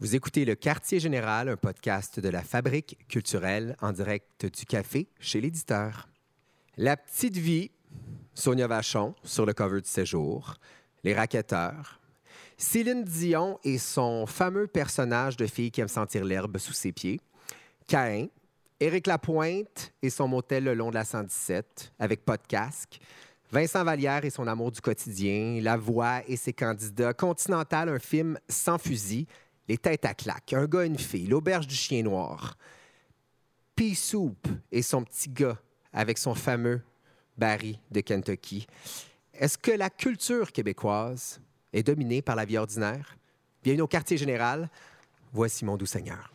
Vous écoutez Le Quartier Général, un podcast de la Fabrique culturelle en direct du café chez l'éditeur. La petite vie, Sonia Vachon sur le cover du séjour, Les Raquetteurs, Céline Dion et son fameux personnage de fille qui aime sentir l'herbe sous ses pieds, Caïn, Éric Lapointe et son motel le long de la 117 avec casque, Vincent Vallière et son amour du quotidien, La Voix et ses candidats, Continental, un film sans fusil, Les têtes à claque, Un gars, une fille, L'auberge du chien noir, Pea Soup et son petit gars avec son fameux Barry de Kentucky. Est-ce que la culture québécoise est dominée par la vie ordinaire? Bienvenue au quartier général. Voici mon doux Seigneur.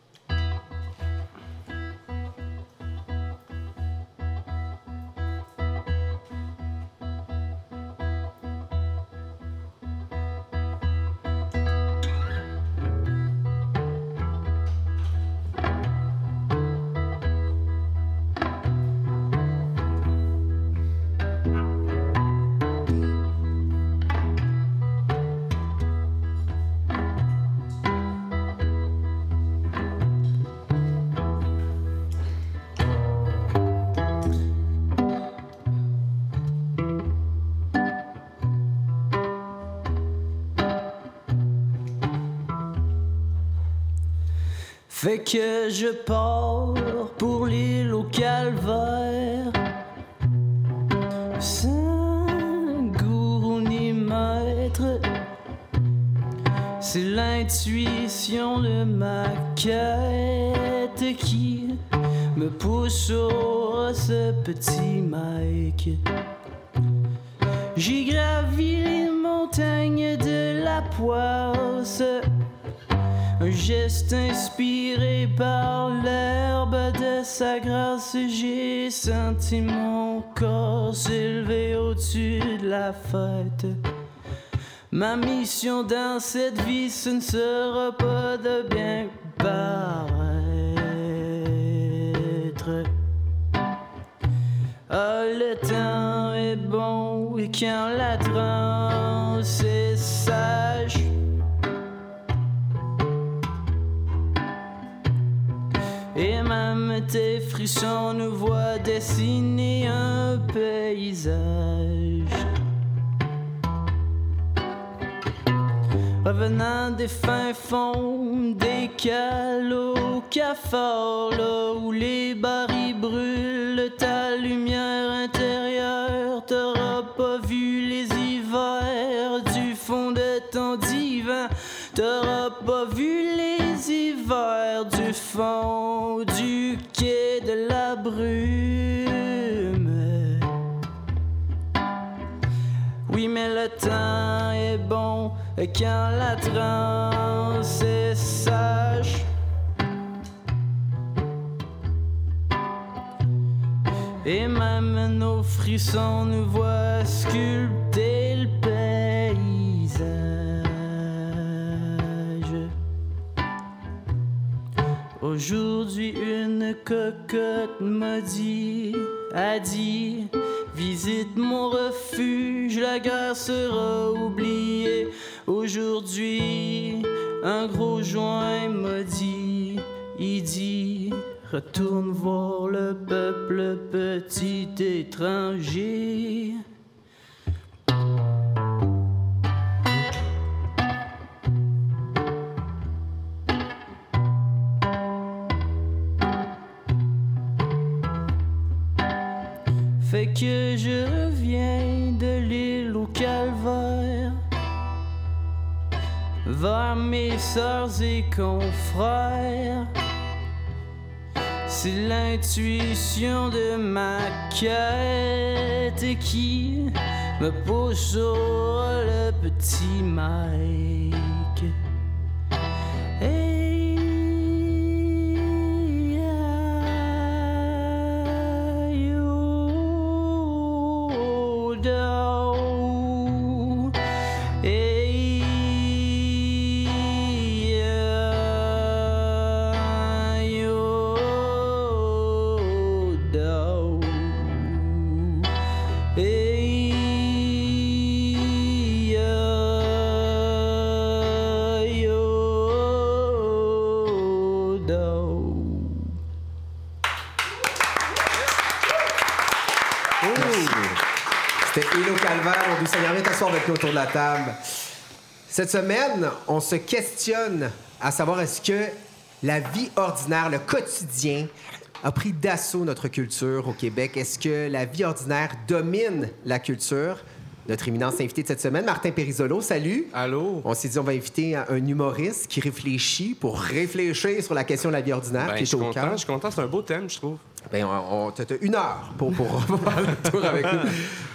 Je pour l'île au calvaire. Sans gourou ni maître, c'est l'intuition de ma quête qui me pousse sur ce petit Mike. J'ai gravi les montagnes de la poisse. Un geste inspiré par l'herbe de sa grâce, j'ai senti mon corps s'élever au-dessus de la fête. Ma mission dans cette vie, ce ne sera pas de bien paraître. Ah, le temps est bon et quand la transe est sage. Et même tes frissons nous voient dessiner un paysage. Revenant des fins fonds, des calots cafards, où les barils brûlent ta lumière intérieure, t'auras pas vu les hivers du fond de ton divan, t'auras pas vu les du fond du quai de la brume. Oui, mais le temps est bon quand la transe est sage. Et même nos frissons nous voient sculpter Aujourd'hui, une cocotte m'a dit, a dit, visite mon refuge, la guerre sera oubliée. Aujourd'hui, un gros joint m'a dit, il dit, retourne voir le peuple petit étranger. Vers mes sœurs et confrères. C'est l'intuition de ma quête qui me pousse sur le petit Mike. C'était Hello Calvaire, mon doux Seigneur. Viens t'asseoir avec nous autour de la table. Cette semaine, on se questionne à savoir est-ce que la vie ordinaire, le quotidien, a pris d'assaut notre culture au Québec? Est-ce que la vie ordinaire domine la culture? Notre éminence invité de cette semaine, Martin Périsolo, salut. Allô? On s'est dit on va inviter un humoriste qui réfléchit pour réfléchir sur la question de la vie ordinaire Ben, qui je est suis au content, je suis content, c'est un beau thème, je trouve. Ben, on, on- t'as une heure pour, pour faire le tour avec nous.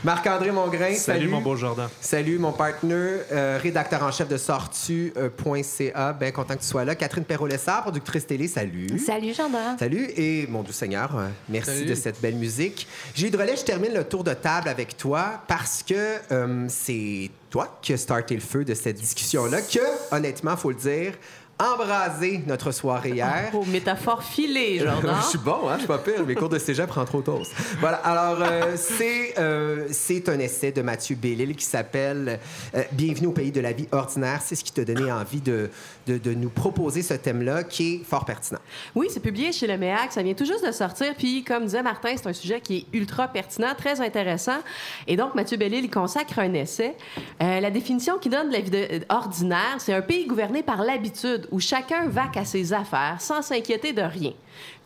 Marc-André Mongrain, salut. Salut, mon beau Jordan. Salut, mon partenaire, euh, rédacteur en chef de sortu.ca. Bien content que tu sois là. Catherine Perrault-Lessard, productrice télé, salut. Salut, Jordan. Salut et mon doux Seigneur, euh, merci Salut. de cette belle musique. Gilles Drolet, je termine le tour de table avec toi parce que euh, c'est toi qui as starté le feu de cette discussion-là, que, honnêtement, faut le dire, embrasé notre soirée hier. Oh, métaphore filée, Jordan. je suis bon, hein? Je suis pas pire. Mes cours de cégep prennent trop tôt. Voilà. Alors, euh, c'est euh, c'est un essai de Mathieu Bellil qui s'appelle euh, Bienvenue au pays de la vie ordinaire. C'est ce qui t'a donné envie de, de, de nous proposer ce thème-là qui est fort pertinent. Oui, c'est publié chez le MEAC. Ça vient tout juste de sortir. Puis, comme disait Martin, c'est un sujet qui est ultra pertinent, très intéressant. Et donc, Mathieu Bellil, il consacre un essai. La définition qu'il donne de la vie de- ordinaire, c'est un pays gouverné par l'habitude, où chacun vaque à ses affaires sans s'inquiéter de rien.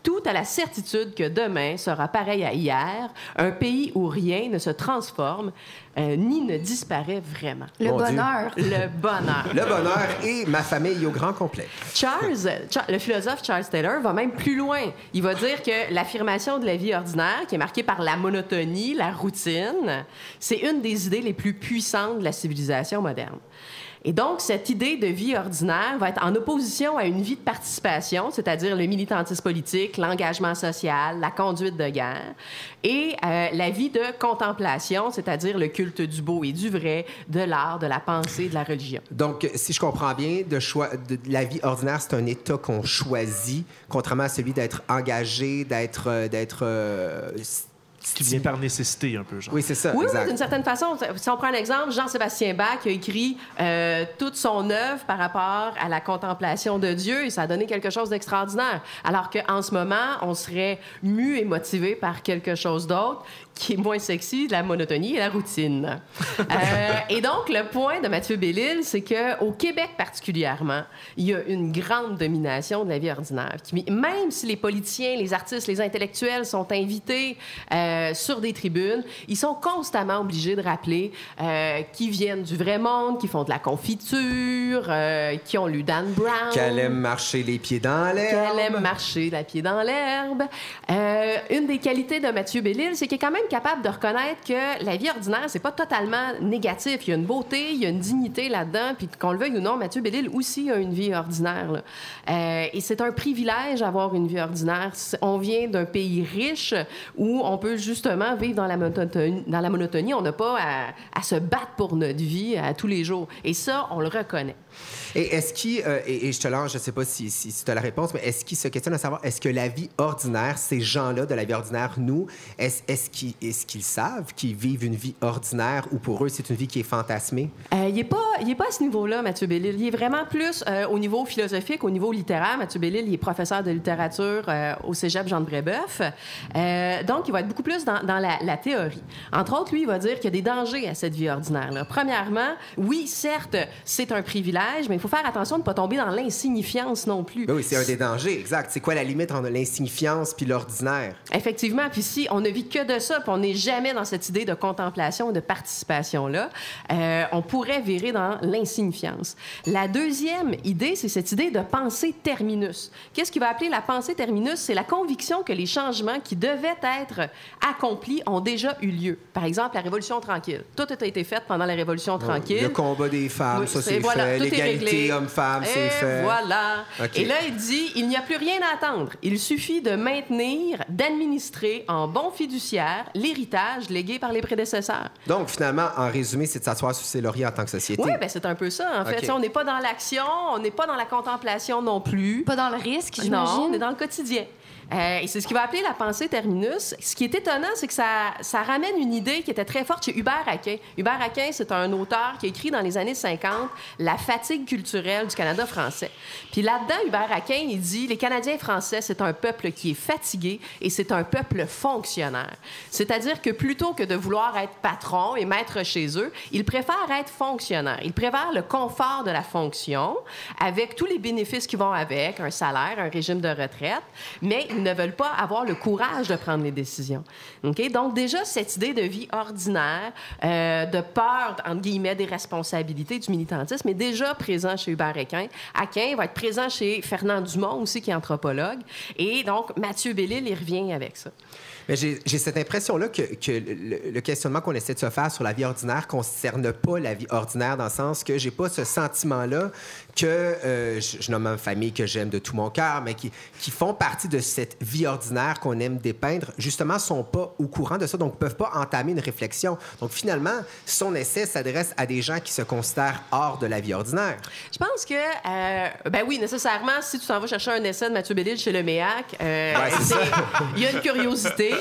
Tout à la certitude que demain sera pareil à hier, un pays où rien ne se transforme euh, ni ne disparaît vraiment. Le Mon Dieu. bonheur. Le bonheur. Le bonheur et ma famille au grand complet. Charles, Cha- le philosophe Charles Taylor va même plus loin. Il va dire que l'affirmation de la vie ordinaire, qui est marquée par la monotonie, la routine, c'est une des idées les plus puissantes de la civilisation moderne. Et donc, cette idée de vie ordinaire va être en opposition à une vie de participation, c'est-à-dire le militantisme politique, l'engagement social, la conduite de guerre, et euh, la vie de contemplation, c'est-à-dire le culte du beau et du vrai, de l'art, de la pensée, de la religion. Donc, si je comprends bien, la vie ordinaire, c'est un état qu'on choisit, contrairement à celui d'être engagé, d'être, euh, d'être. euh, Qui vient par nécessité, un peu, genre. Oui, c'est ça. Oui, d'une certaine façon. Si on prend un exemple, Jean-Sébastien Bach a écrit euh, toute son œuvre par rapport à la contemplation de Dieu et ça a donné quelque chose d'extraordinaire. Alors qu'en ce moment, on serait mu et motivé par quelque chose d'autre qui est moins sexy, la monotonie et la routine. Euh, et donc, le point de Mathieu Bellil, c'est qu'au Québec particulièrement, il y a une grande domination de la vie ordinaire. Qui- Même si les politiciens, les artistes, les intellectuels sont invités euh, sur des tribunes, ils sont constamment obligés de rappeler euh, qu'ils viennent du vrai monde, qu'ils font de la confiture, euh, qui ont lu Dan Brown. Qu'elle aime marcher les pieds dans l'air. Qu'elle aime marcher la pied dans l'herbe. Une des qualités de Mathieu Bellil, c'est qu'il est quand même capable de reconnaître que la vie ordinaire, c'est pas totalement négatif. Il y a une beauté, il y a une dignité là-dedans, puis qu'on le veuille ou non, Mathieu Bellil aussi a une vie ordinaire. Euh, et c'est un privilège d'avoir une vie ordinaire. On vient d'un pays riche où on peut justement vivre dans la monotonie. Dans la monotonie. On n'a pas à, à se battre pour notre vie à tous les jours. Et ça, on le reconnaît. Et est-ce qu'il, euh, et, et je te lance, je sais pas si, tu as la réponse, mais est-ce qu'il se questionne à savoir, est-ce que la vie ordinaire, ces gens-là de la vie ordinaire, nous, est-ce, qu'ils, savent qu'ils vivent une vie ordinaire ou pour eux, c'est une vie qui est fantasmée? Euh, il n'est pas, pas à ce niveau-là, Mathieu Bellil. Il est vraiment plus euh, au niveau philosophique, au niveau littéraire. Mathieu Bellil, il est professeur de littérature au cégep Jean de Brébeuf. Donc, il va être beaucoup plus dans, dans la, la théorie. Entre autres, lui, il va dire qu'il y a des dangers à cette vie ordinaire-là. Premièrement, oui, certes, c'est un privilège, mais il faut faire attention de ne pas tomber dans l'insignifiance non plus. Ben oui, c'est un des dangers, exact. C'est quoi la limite entre l'insignifiance puis l'ordinaire? Effectivement. Puis si on ne vit que de ça, puis on n'est jamais dans cette idée de contemplation, de participation-là, euh, on pourrait virer dans l'insignifiance. La deuxième idée, c'est cette idée de pensée terminus. Qu'est-ce qui va appeler la pensée terminus? C'est la conviction que les changements qui devaient être accomplis ont déjà eu lieu. Par exemple, la Révolution tranquille. Tout a été fait pendant la Révolution tranquille. Le combat des femmes, Oui, ça c'est voilà, fait. tout L'égalité homme-femme, c'est Et fait. Voilà. Et là, il dit il n'y a plus rien à attendre. Il suffit de maintenir, d'administrer en bon fiduciaire l'héritage légué par les prédécesseurs. Donc, finalement, en résumé, c'est de s'asseoir sur ses lauriers en tant que société. Oui, ben c'est un peu ça, en fait. On n'est pas dans l'action, on n'est pas dans la contemplation non plus. Pas dans le risque, Non, j'imagine. on est dans le quotidien. Euh, c'est ce qui va appeler la pensée terminus. Ce qui est étonnant, c'est que ça, ramène une idée qui était très forte chez Hubert Aquin. Hubert Aquin, c'est un auteur qui a écrit dans les années 50 La fatigue culturelle du Canada français. Puis là-dedans, Hubert Aquin, il dit Les Canadiens français, c'est un peuple qui est fatigué et c'est un peuple fonctionnaire. C'est-à-dire que plutôt que de vouloir être patron et maître chez eux, ils préfèrent être fonctionnaire. Ils préfèrent le confort de la fonction avec tous les bénéfices qui vont avec, un salaire, un régime de retraite, mais ne veulent pas avoir le courage de prendre les décisions. Donc déjà, cette idée de vie ordinaire, euh, de peur, entre guillemets, des responsabilités du militantisme est déjà présent chez Hubert Aquin. Aquin va être présent chez Fernand Dumont aussi, qui est anthropologue. Et donc, Mathieu Bellil, il revient avec ça. J'ai cette impression-là que, que le, le questionnement qu'on essaie de se faire sur la vie ordinaire concerne pas la vie ordinaire dans le sens que j'ai pas ce sentiment-là que euh, je, je nomme ma famille que j'aime de tout mon cœur, mais qui, qui font partie de cette vie ordinaire qu'on aime dépeindre, justement, sont pas au courant de ça, donc peuvent pas entamer une réflexion. Donc finalement, son essai s'adresse à des gens qui se considèrent hors de la vie ordinaire. Je pense que, euh, ben oui, nécessairement, si tu t'en vas chercher un essai de Mathieu Bellil chez le MEAC, euh, Ouais, il y a une curiosité.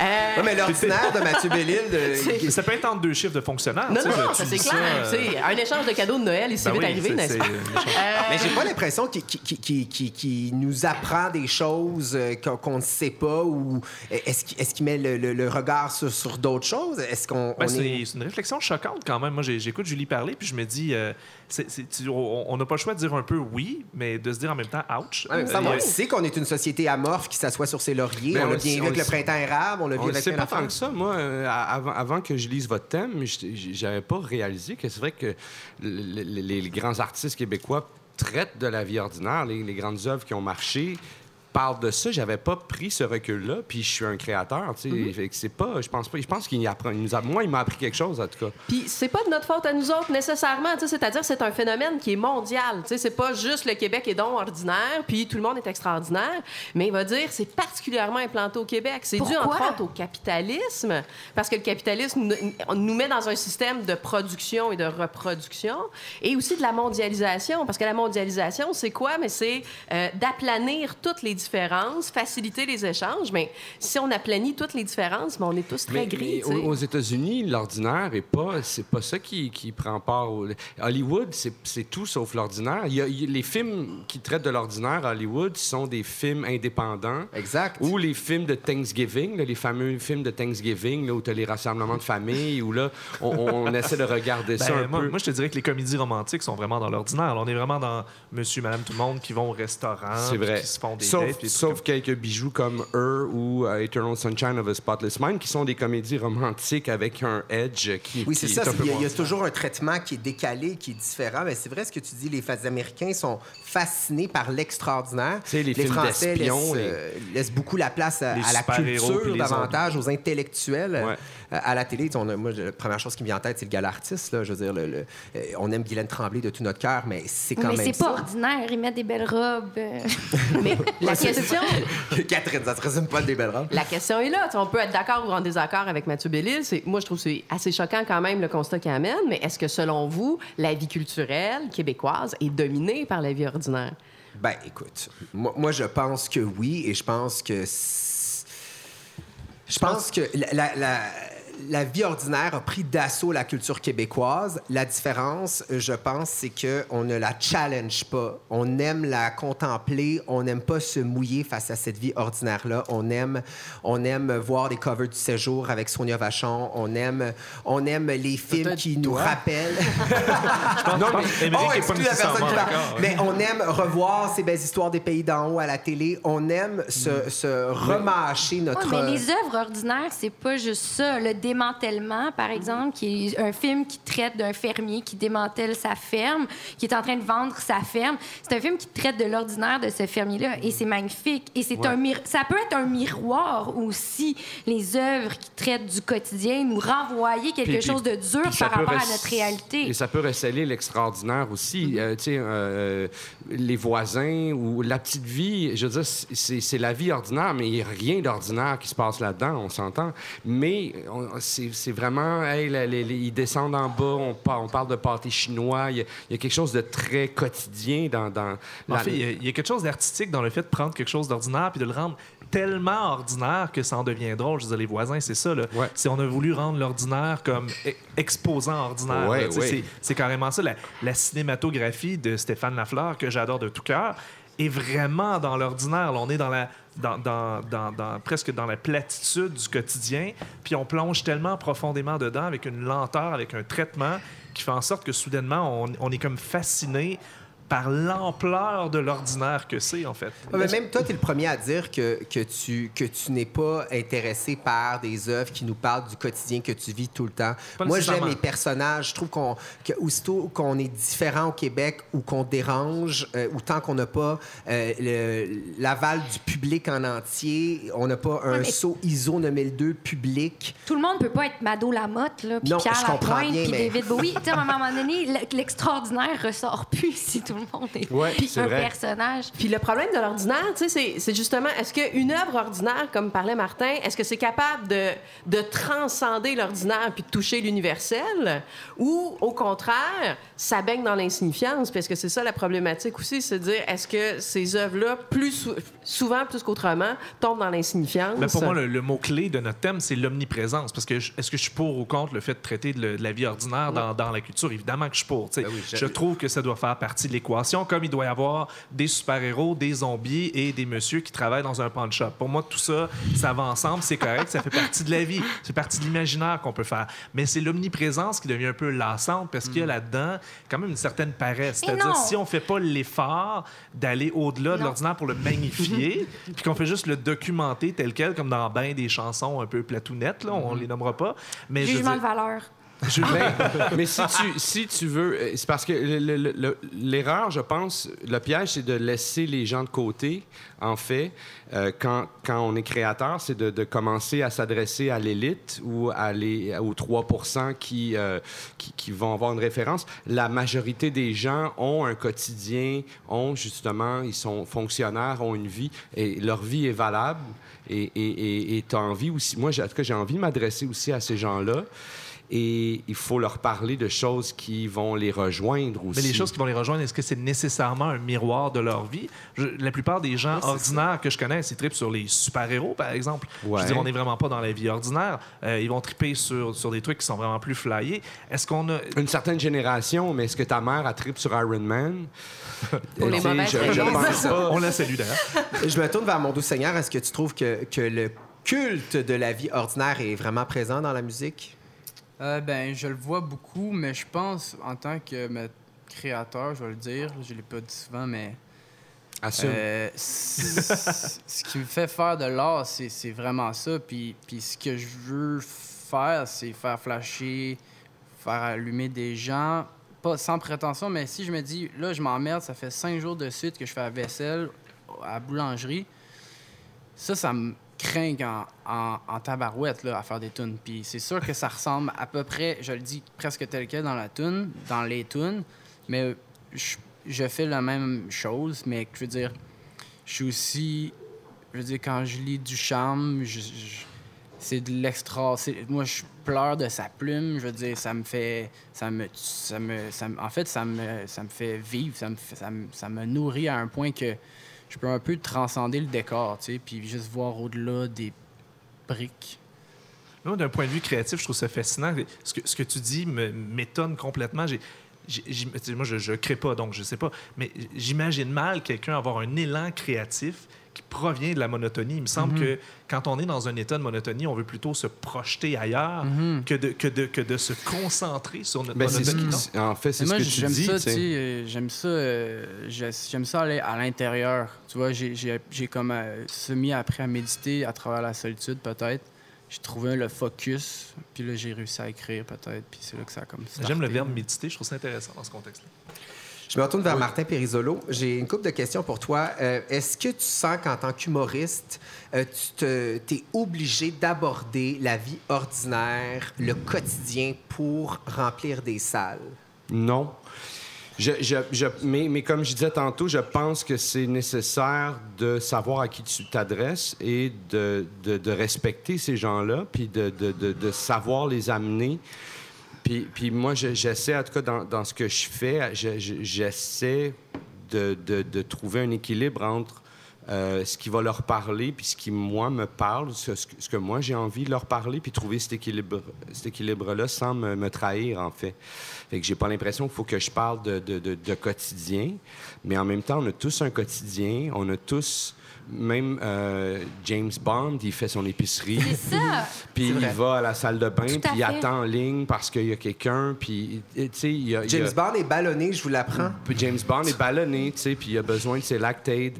Euh, Ouais, mais l'ordinaire de Mathieu Bellil, de- Ça peut être entre deux chiffres de fonctionnaires. non, non, tu ça c'est clair. euh, Un échange de cadeaux de Noël, il s'est ben vite oui, arrivé, n'est-ce pas? échange. Mais j'ai pas l'impression qu'il qui, qui, qui, qui- qui nous apprend des choses euh, qu'on ne sait pas ou est-ce qu'il met le, le- le regard sur, sur d'autres choses? Est-ce qu'on Ben, est... c'est une réflexion choquante quand même. Moi, j'écoute Julie parler, puis je me dis, euh, c'est- c'est- tu- on n'a pas le choix de dire un peu oui, mais de se dire en même temps ouch. Ouais, mais ça, Euh, on sait qu'on est une société amorphe qui s'assoit sur ses lauriers. Mais on l'a le bien vu avec le printemps érable, on l'a vu avec plein pas tant que ça. Moi, euh, avant, avant que je lise votre thème, je j'avais pas réalisé que c'est vrai que le- le- les, les grands artistes québécois traitent de la vie ordinaire, les, les grandes œuvres qui ont marché parlent de ça. J'avais pas pris ce recul-là, puis je suis un créateur. Tu sais, que c'est pas. Je pense pas. Je pense qu'il y apprend. il nous a- moi, il m'a appris quelque chose en tout cas. Puis c'est pas de notre faute à nous autres nécessairement, tu sais, c'est-à-dire c'est un phénomène qui est mondial, tu sais, c'est pas juste le Québec est donc ordinaire, puis tout le monde est extraordinaire, mais il va dire c'est particulièrement implanté au Québec. C'est dû entre autres au capitalisme, parce que le capitalisme nous, nous met dans un système de production et de reproduction, et aussi de la mondialisation, parce que la mondialisation c'est quoi? Mais c'est euh, d'aplanir toutes les différences, faciliter les échanges, mais si on aplanit toutes les différences, ben, on est tous très Mais- gris. mais aux, États-Unis, l'ordinaire est pas, c'est pas ça qui, qui prend part. Au... Hollywood, c'est, tout sauf l'ordinaire. Les films qui traitent de l'ordinaire à Hollywood sont des films indépendants. Exact. Ou les films de Thanksgiving, là, les fameux films de Thanksgiving, là, où tu as les rassemblements de famille, où là, on, essaie de regarder ça Ben, un moi, peu. moi, je te dirais que les comédies romantiques sont vraiment dans l'ordinaire. On est vraiment dans Monsieur, Madame, tout le monde qui vont au restaurant, c'est puis vrai. qui se font des sauf des sauf quelques bijoux comme Her ou euh, Eternal Sunshine of a Spotless Mind, qui sont des comédies romantiques avec un edge qui, Oui, c'est ça. Il y, a- y toujours un traitement qui est décalé, qui est différent. Mais c'est vrai ce que tu dis. Les fans américains sont fascinés par l'extraordinaire. Les films Français laissent, les- euh, laissent beaucoup la place à, Les à la culture les davantage, aux intellectuels. euh, à la télé, on a- moi, la première chose qui me vient en tête, c'est le gala artiste. Là, je veux dire, le- le- euh, on aime Guylaine Tremblay de tout notre cœur, mais c'est quand Mais même c'est pas ordinaire. Ils mettent des belles robes. Mais la question, Catherine, ça se résume pas de des belles robes. La question est là. On peut être d'accord ou en désaccord avec Mathieu Bellil. Moi, je trouve que c'est assez choquant quand même le constat qu'il amène. Mais est-ce que, selon vous, la vie culturelle québécoise est dominée par la vie ordinaire? Ben, écoute, moi, moi, je pense que oui, et je pense que. Je pense que la, la- la- la vie ordinaire a pris d'assaut la culture québécoise. La différence, euh, je pense, c'est qu'on ne la challenge pas. On aime la contempler. On n'aime pas se mouiller face à cette vie ordinaire-là. On aime, on aime voir des covers du séjour avec Sonia Vachon. On aime, on aime les films qui nous rappellent. Non, mais Oh, pas excuse la personne qui parle. d'accord. Mais on aime revoir ces belles histoires des pays d'en haut à la télé. On aime se, se remâcher notre. mais les œuvres ordinaires, c'est pas juste ça. Le démantèlement, par exemple, qui est un film qui traite d'un fermier qui démantèle sa ferme, qui est en train de vendre sa ferme. C'est un film qui traite de l'ordinaire de ce fermier-là et c'est magnifique. Et c'est Ouais. un ça peut être un miroir aussi, les œuvres qui traitent du quotidien, nous renvoyer quelque Puis- chose de dur par rapport à notre réalité. Et ça peut receller l'extraordinaire aussi. Euh, tu sais, euh, les voisins ou la petite vie, je veux dire, c'est la vie ordinaire, mais il n'y a rien d'ordinaire qui se passe là-dedans, on s'entend. Mais on- c'est vraiment, hey, la- les- les- ils descendent en bas, on, par- on parle de pâté chinois, il y, a- il y a quelque chose de très quotidien dans... dans En fait, il y a- il y, a quelque chose d'artistique dans le fait de prendre quelque chose d'ordinaire puis de le rendre tellement ordinaire que ça en devient drôle. Je les voisins, c'est ça. Là. Ouais. Si on a voulu rendre l'ordinaire comme e- exposant ordinaire, Ouais, ouais. c'est carrément ça. La, la cinématographie de Stéphane Lafleur, que j'adore de tout cœur, est vraiment dans l'ordinaire. On est dans la, dans- dans- dans- presque dans la platitude du quotidien, puis on plonge tellement profondément dedans avec une lenteur, avec un traitement qui fait en sorte que soudainement, on, on est comme fasciné par l'ampleur de l'ordinaire que c'est, en fait. Ouais, mais même toi, tu es le premier à dire que, que tu, que tu n'es pas intéressé par des œuvres qui nous parlent du quotidien que tu vis tout le temps. Pas Moi, j'aime les personnages. Je trouve qu'on, que aussitôt qu'on est différent au Québec ou qu'on dérange, euh, ou tant qu'on n'a pas euh, le- l'aval du public en entier, on n'a pas un Ouais, saut ISO 9002 public. Tout le monde peut pas être Mado Lamotte, là, puis Non, Pierre Lapointe, puis mais- David Bowie. Tu sais, à un moment donné, le- l'extraordinaire ressort plus si tout le monde est Ouais, puis c'est un vrai. personnage. Puis le problème de l'ordinaire, tu sais, c'est- justement, est-ce qu'une œuvre ordinaire, comme parlait Martin, est-ce que c'est capable de, de transcender l'ordinaire puis de toucher l'universel? Ou, au contraire, ça baigne dans l'insignifiance? Parce que c'est ça la problématique aussi, c'est de dire, est-ce que ces œuvres-là, plus souvent, plus qu'autrement, tombent dans l'insignifiance? Ben, pour moi, le, le mot-clé de notre thème, c'est l'omniprésence. Parce que est-ce que je suis pour ou contre le fait de traiter de, le- de la vie ordinaire dans, dans la culture? Évidemment que je suis pour. Ben oui, je- trouve que ça doit faire partie de l'équation, comme il doit y avoir des super-héros, des zombies et des messieurs qui travaillent dans un pawn shop. Pour moi, tout ça, ça va ensemble, c'est correct, ça fait partie de la vie, c'est partie de l'imaginaire qu'on peut faire. Mais c'est l'omniprésence qui devient un peu lassante parce qu'il y a là-dedans quand même une certaine paresse. Mais. C'est-à-dire, si on fait pas l'effort d'aller au-delà de l'ordinaire pour le magnifier, puis qu'on fait juste le documenter tel quel, comme dans ben des chansons un peu platounettes, là, on les nommera pas. Mais je Jugement de dire- valeur. Je- mais si tu, si tu veux, euh, c'est parce que le- le- le- l'erreur, je pense, le piège, c'est de laisser les gens de côté. En fait, euh, quand, quand on est créateur, c'est de, commencer à s'adresser à l'élite ou à les, aux 3 qui, euh, qui, qui vont avoir une référence. La majorité des gens ont un quotidien, ont justement, ils sont fonctionnaires, ont une vie et leur vie est valable. Et tu as envie aussi, moi, en tout cas, j'ai envie de m'adresser aussi à ces gens-là. Et il faut leur parler de choses qui vont les rejoindre aussi. Mais les choses qui vont les rejoindre, est-ce que c'est nécessairement un miroir de leur vie? Je- la plupart des gens ordinaires que je connais, ils trippent sur les super-héros, par exemple. Je Ouais. veux dire, on n'est vraiment pas dans la vie ordinaire. Euh, ils vont tripper sur, sur des trucs qui sont vraiment plus flyés. Est-ce qu'on a... Une certaine génération, mais est-ce que ta mère a trip sur Iron Man? Pour les Tu sais, mauvaises je, je raisons. pense pas. On la salue d'ailleurs. Je me tourne vers mon doux Seigneur. Est-ce que tu trouves que, que le culte de la vie ordinaire est vraiment présent dans la musique? Euh, ben, je le vois beaucoup, mais je pense, en tant que me- créateur, je vais le dire, je l'ai pas dit souvent, mais Assume. euh, ce qui me fait faire de l'art, c'est c'est vraiment ça. Puis, puis ce que je veux faire, c'est faire flasher, faire allumer des gens, pas sans prétention, mais si je me dis, là, je m'emmerde, ça fait cinq jours de suite que je fais la vaisselle à la boulangerie, ça, ça me craint en, tabarouette là, à faire des tunes. Puis c'est sûr que ça ressemble à peu près, je le dis presque tel quel dans la tune, dans les tunes, mais je, je fais la même chose, mais je veux dire, je suis aussi, je veux dire, quand je lis du charme, c'est de l'extra. Moi, je pleure de sa plume. Je veux dire, ça me fait, ça me, ça me, ça me- en fait, ça me, ça me fait vivre, ça me, ça me, ça me nourrit à un point que je peux un peu transcender le décor, tu sais, puis juste voir au-delà des briques. Moi, d'un point de vue créatif, je trouve ça fascinant. Ce que, ce que tu dis m'étonne complètement. Moi, je ne crée pas, donc je sais pas. Mais j'imagine mal quelqu'un avoir un élan créatif qui provient de la monotonie. Il me semble Mhm. que quand on est dans un état de monotonie, on veut plutôt se projeter ailleurs que, de, que, de, que de se concentrer sur notre Ben, c'est ce monotonie. qui- en fait, c'est ce moi, que tu j'aime dis. ça, euh, j'aime ça, euh, j'ai- j'aime ça aller à l'intérieur. Tu vois, j'ai- comme euh, semi appris à méditer à travers la solitude, peut-être. J'ai trouvé le focus, puis là, j'ai réussi à écrire, peut-être, puis c'est là que ça a comme J'aime le verbe méditer, je trouve ça intéressant dans ce contexte-là. Je me retourne vers Martin Périsolo. J'ai une couple de questions pour toi. Euh, Est-ce que tu sens qu'en tant qu'humoriste, euh, tu es obligé d'aborder la vie ordinaire, le quotidien pour remplir des salles? Non. Je, je- je- mais, mais comme je disais tantôt, je pense que c'est nécessaire de savoir à qui tu t'adresses et de, de- de respecter ces gens-là, puis de savoir les amener. Puis, moi, je- j'essaie, en tout cas, dans, ce que je fais, je- je- j'essaie de, trouver un équilibre entre euh, ce qui va leur parler, puis ce qui, moi, me parle, ce, que- moi, j'ai envie de leur parler, puis trouver cet équilibre, cet équilibre-là sans me, trahir, en fait. Fait que j'ai pas l'impression qu'il faut que je parle de quotidien, mais en même temps, on a tous un quotidien, on a tous... Même euh, James Bond, il fait son épicerie. C'est ça. Puis il va à la salle de bain, puis il attend en ligne parce qu'il y a quelqu'un, puis tu sais, il y a, il y a- James Bond est ballonné, je vous l'apprends. puis James Bond est ballonné, tu sais, puis il a besoin de ses lactates.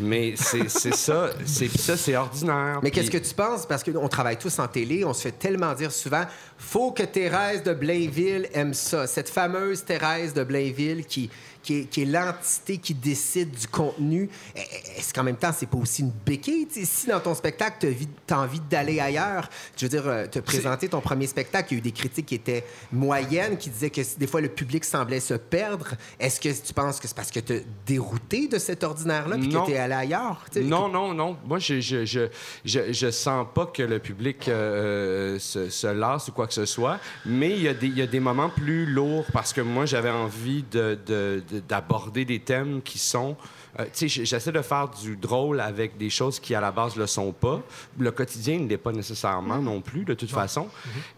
Mais c'est ça, c'est puis ça, c'est ordinaire. Mais Puis- qu'est-ce que tu penses? Parce qu'on travaille tous en télé, on se fait tellement dire souvent faut que Thérèse de Blainville aime ça. Cette fameuse Thérèse de Blainville qui, qui est, qui est l'entité qui décide du contenu. Eh, eh, Est-ce qu'en même temps, c'est pas aussi une béquille? Si dans ton spectacle, tu as envie d'aller ailleurs, je veux dire, euh, te présenter ton premier spectacle, il y a eu des critiques qui étaient moyennes, qui disaient que des fois, le public semblait se perdre. Est-ce que tu penses que c'est parce que tu dérouté de cet ordinaire-là puis que tu es allé ailleurs? Non, non, non. Moi, je je, je, je, je sens pas que le public euh, se, se lasse ou quoi que ce soit, mais il y, a des- y a des moments plus lourds parce que moi, j'avais envie de- de- de- d'aborder des thèmes qui sont... euh, tu sais, j- j'essaie de faire du drôle avec des choses qui, à la base, le sont pas. Le quotidien ne l'est pas nécessairement non plus, de toute façon.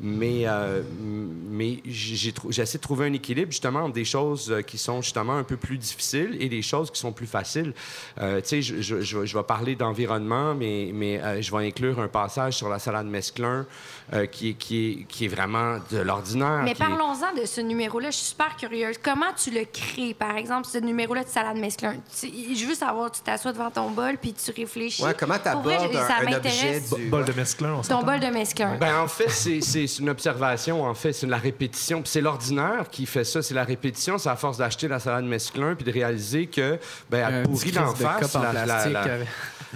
Mais, euh, mais j'essaie de trouver un équilibre, justement, entre des choses euh, qui sont, justement, un peu plus difficiles et des choses qui sont plus faciles. Euh, tu sais, je, je- je- je vais parler d'environnement, mais, mais je vais inclure un passage sur la salade mesclun qui, est, qui, est, qui est vraiment de l'ordinaire. Mais est- parlons-en de ce numéro-là. Je suis super curieuse. Comment tu le crées, par exemple, ce numéro-là de salade mesclun? Tu- Je veux savoir, tu t'assois devant ton bol puis tu réfléchis. Ouais, comment t'abordes un, ça un objet m'intéresse. du... Bol de mesclun, on Ton bol de mesclun. Ben, en fait, c'est- une observation, en fait. C'est la répétition. Puis c'est l'ordinaire qui fait ça. C'est la répétition. C'est à force d'acheter la salade mesclun puis de réaliser que, ben, elle pourrit d'en face. la- la- la-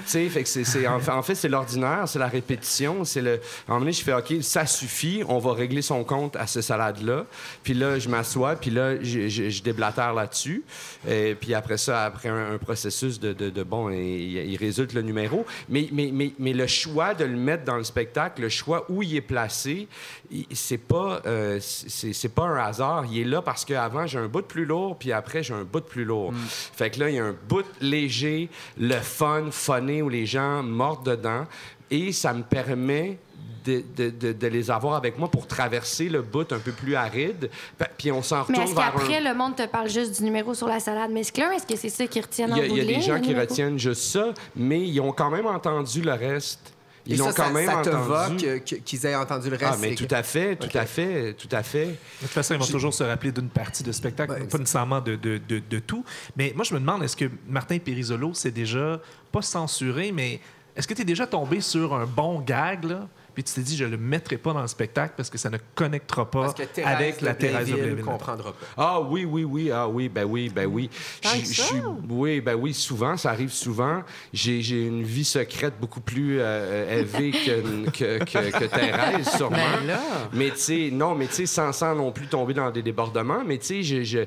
sais, fait que c'est, c'est- en fait, en fait, c'est l'ordinaire, c'est la répétition. C'est le... À un moment donné, je fais, OK, ça suffit, on va régler son compte à ce salade-là. Puis là, je m'assois, puis là, je, déblatère là-dessus. Et puis après ça, après un, un processus de, de- de- bon, il, résulte le numéro. Mais, mais, mais, mais le choix de le mettre dans le spectacle, le choix où il est placé, c'est pas, euh, c'est, pas un hasard. Il est là parce qu'avant, j'ai un bout de plus lourd, puis après, j'ai un bout de plus lourd. Fait que là, il y a un bout léger, le fun, funné, où les gens mordent dedans. Et ça me permet de, de- de- de les avoir avec moi pour traverser le bout un peu plus aride. Puis on s'en Mais retourne est-ce vers qu'après, un... le monde te parle juste du numéro sur la salade mesclun? Est-ce que c'est ça qu'ils retiennent Il en y a, bout il y a de des ligne, gens qui numéro? retiennent juste ça, mais ils ont quand même entendu le reste. Ils Et l'ont ça, quand ça, même ça te entendu. va qu'ils aient entendu le reste? Ah, mais tout à fait, tout à fait, tout à fait. De toute façon, ils vont toujours se rappeler d'une partie de spectacle, Ouais, pas nécessairement de, de, de- de tout. Mais moi, je me demande, est-ce que Martin Périsolo s'est déjà, pas censuré, mais est-ce que tu es déjà tombé sur un bon gag, là, puis tu t'es dit, je le mettrai pas dans le spectacle parce que ça ne connectera pas Parce que Thérèse avec de la Thérèse de Blainville comprendra pas. Ah oui, oui, oui, ah oui, ben oui, ben oui. Je- oui, ben oui, souvent, ça arrive souvent. J'ai j'ai une vie secrète beaucoup plus euh, élevée que, que, que, que Thérèse, sûrement. Ben là. Mais tu sais, non, mais tu sais, sans, sans non plus tomber dans des débordements, mais tu sais, je, je,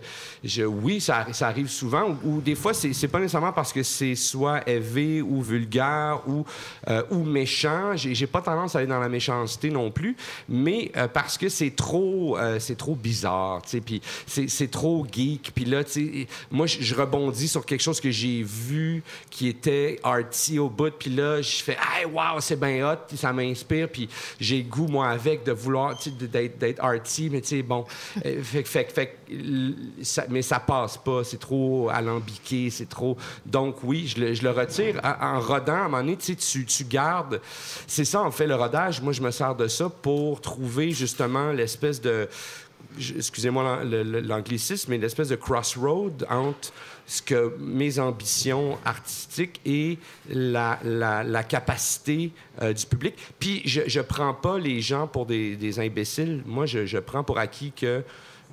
je- oui, ça, ça arrive souvent, ou, ou des fois, c'est c'est pas nécessairement parce que c'est soit élevé ou vulgaire ou, euh, ou méchant. J'ai j'ai pas tendance à aller dans la méchanceté non plus, mais euh, parce que c'est trop, euh, trop bizarre, tu sais, puis c'est trop geek, puis là, moi, je rebondis sur quelque chose que j'ai vu qui était arty au bout, puis là, je fais, hey, wow, c'est bien hot, ça m'inspire, puis j'ai goût, moi, avec, de vouloir, tu sais, d'être arty, mais tu sais, bon, euh, fait, fait, fait, mais ça passe pas, c'est trop alambiqué, c'est trop. Donc, oui, je le, je le retire. En, en rodant, à un moment donné, tu, tu gardes. C'est ça, en fait, le rodage. Moi, je me sers de ça pour trouver justement l'espèce de. Excusez-moi l'anglicisme, mais l'espèce de crossroad entre ce que mes ambitions artistiques et la, la- capacité euh, du public. Puis je, je prends pas les gens pour des, imbéciles. Moi, je, je prends pour acquis que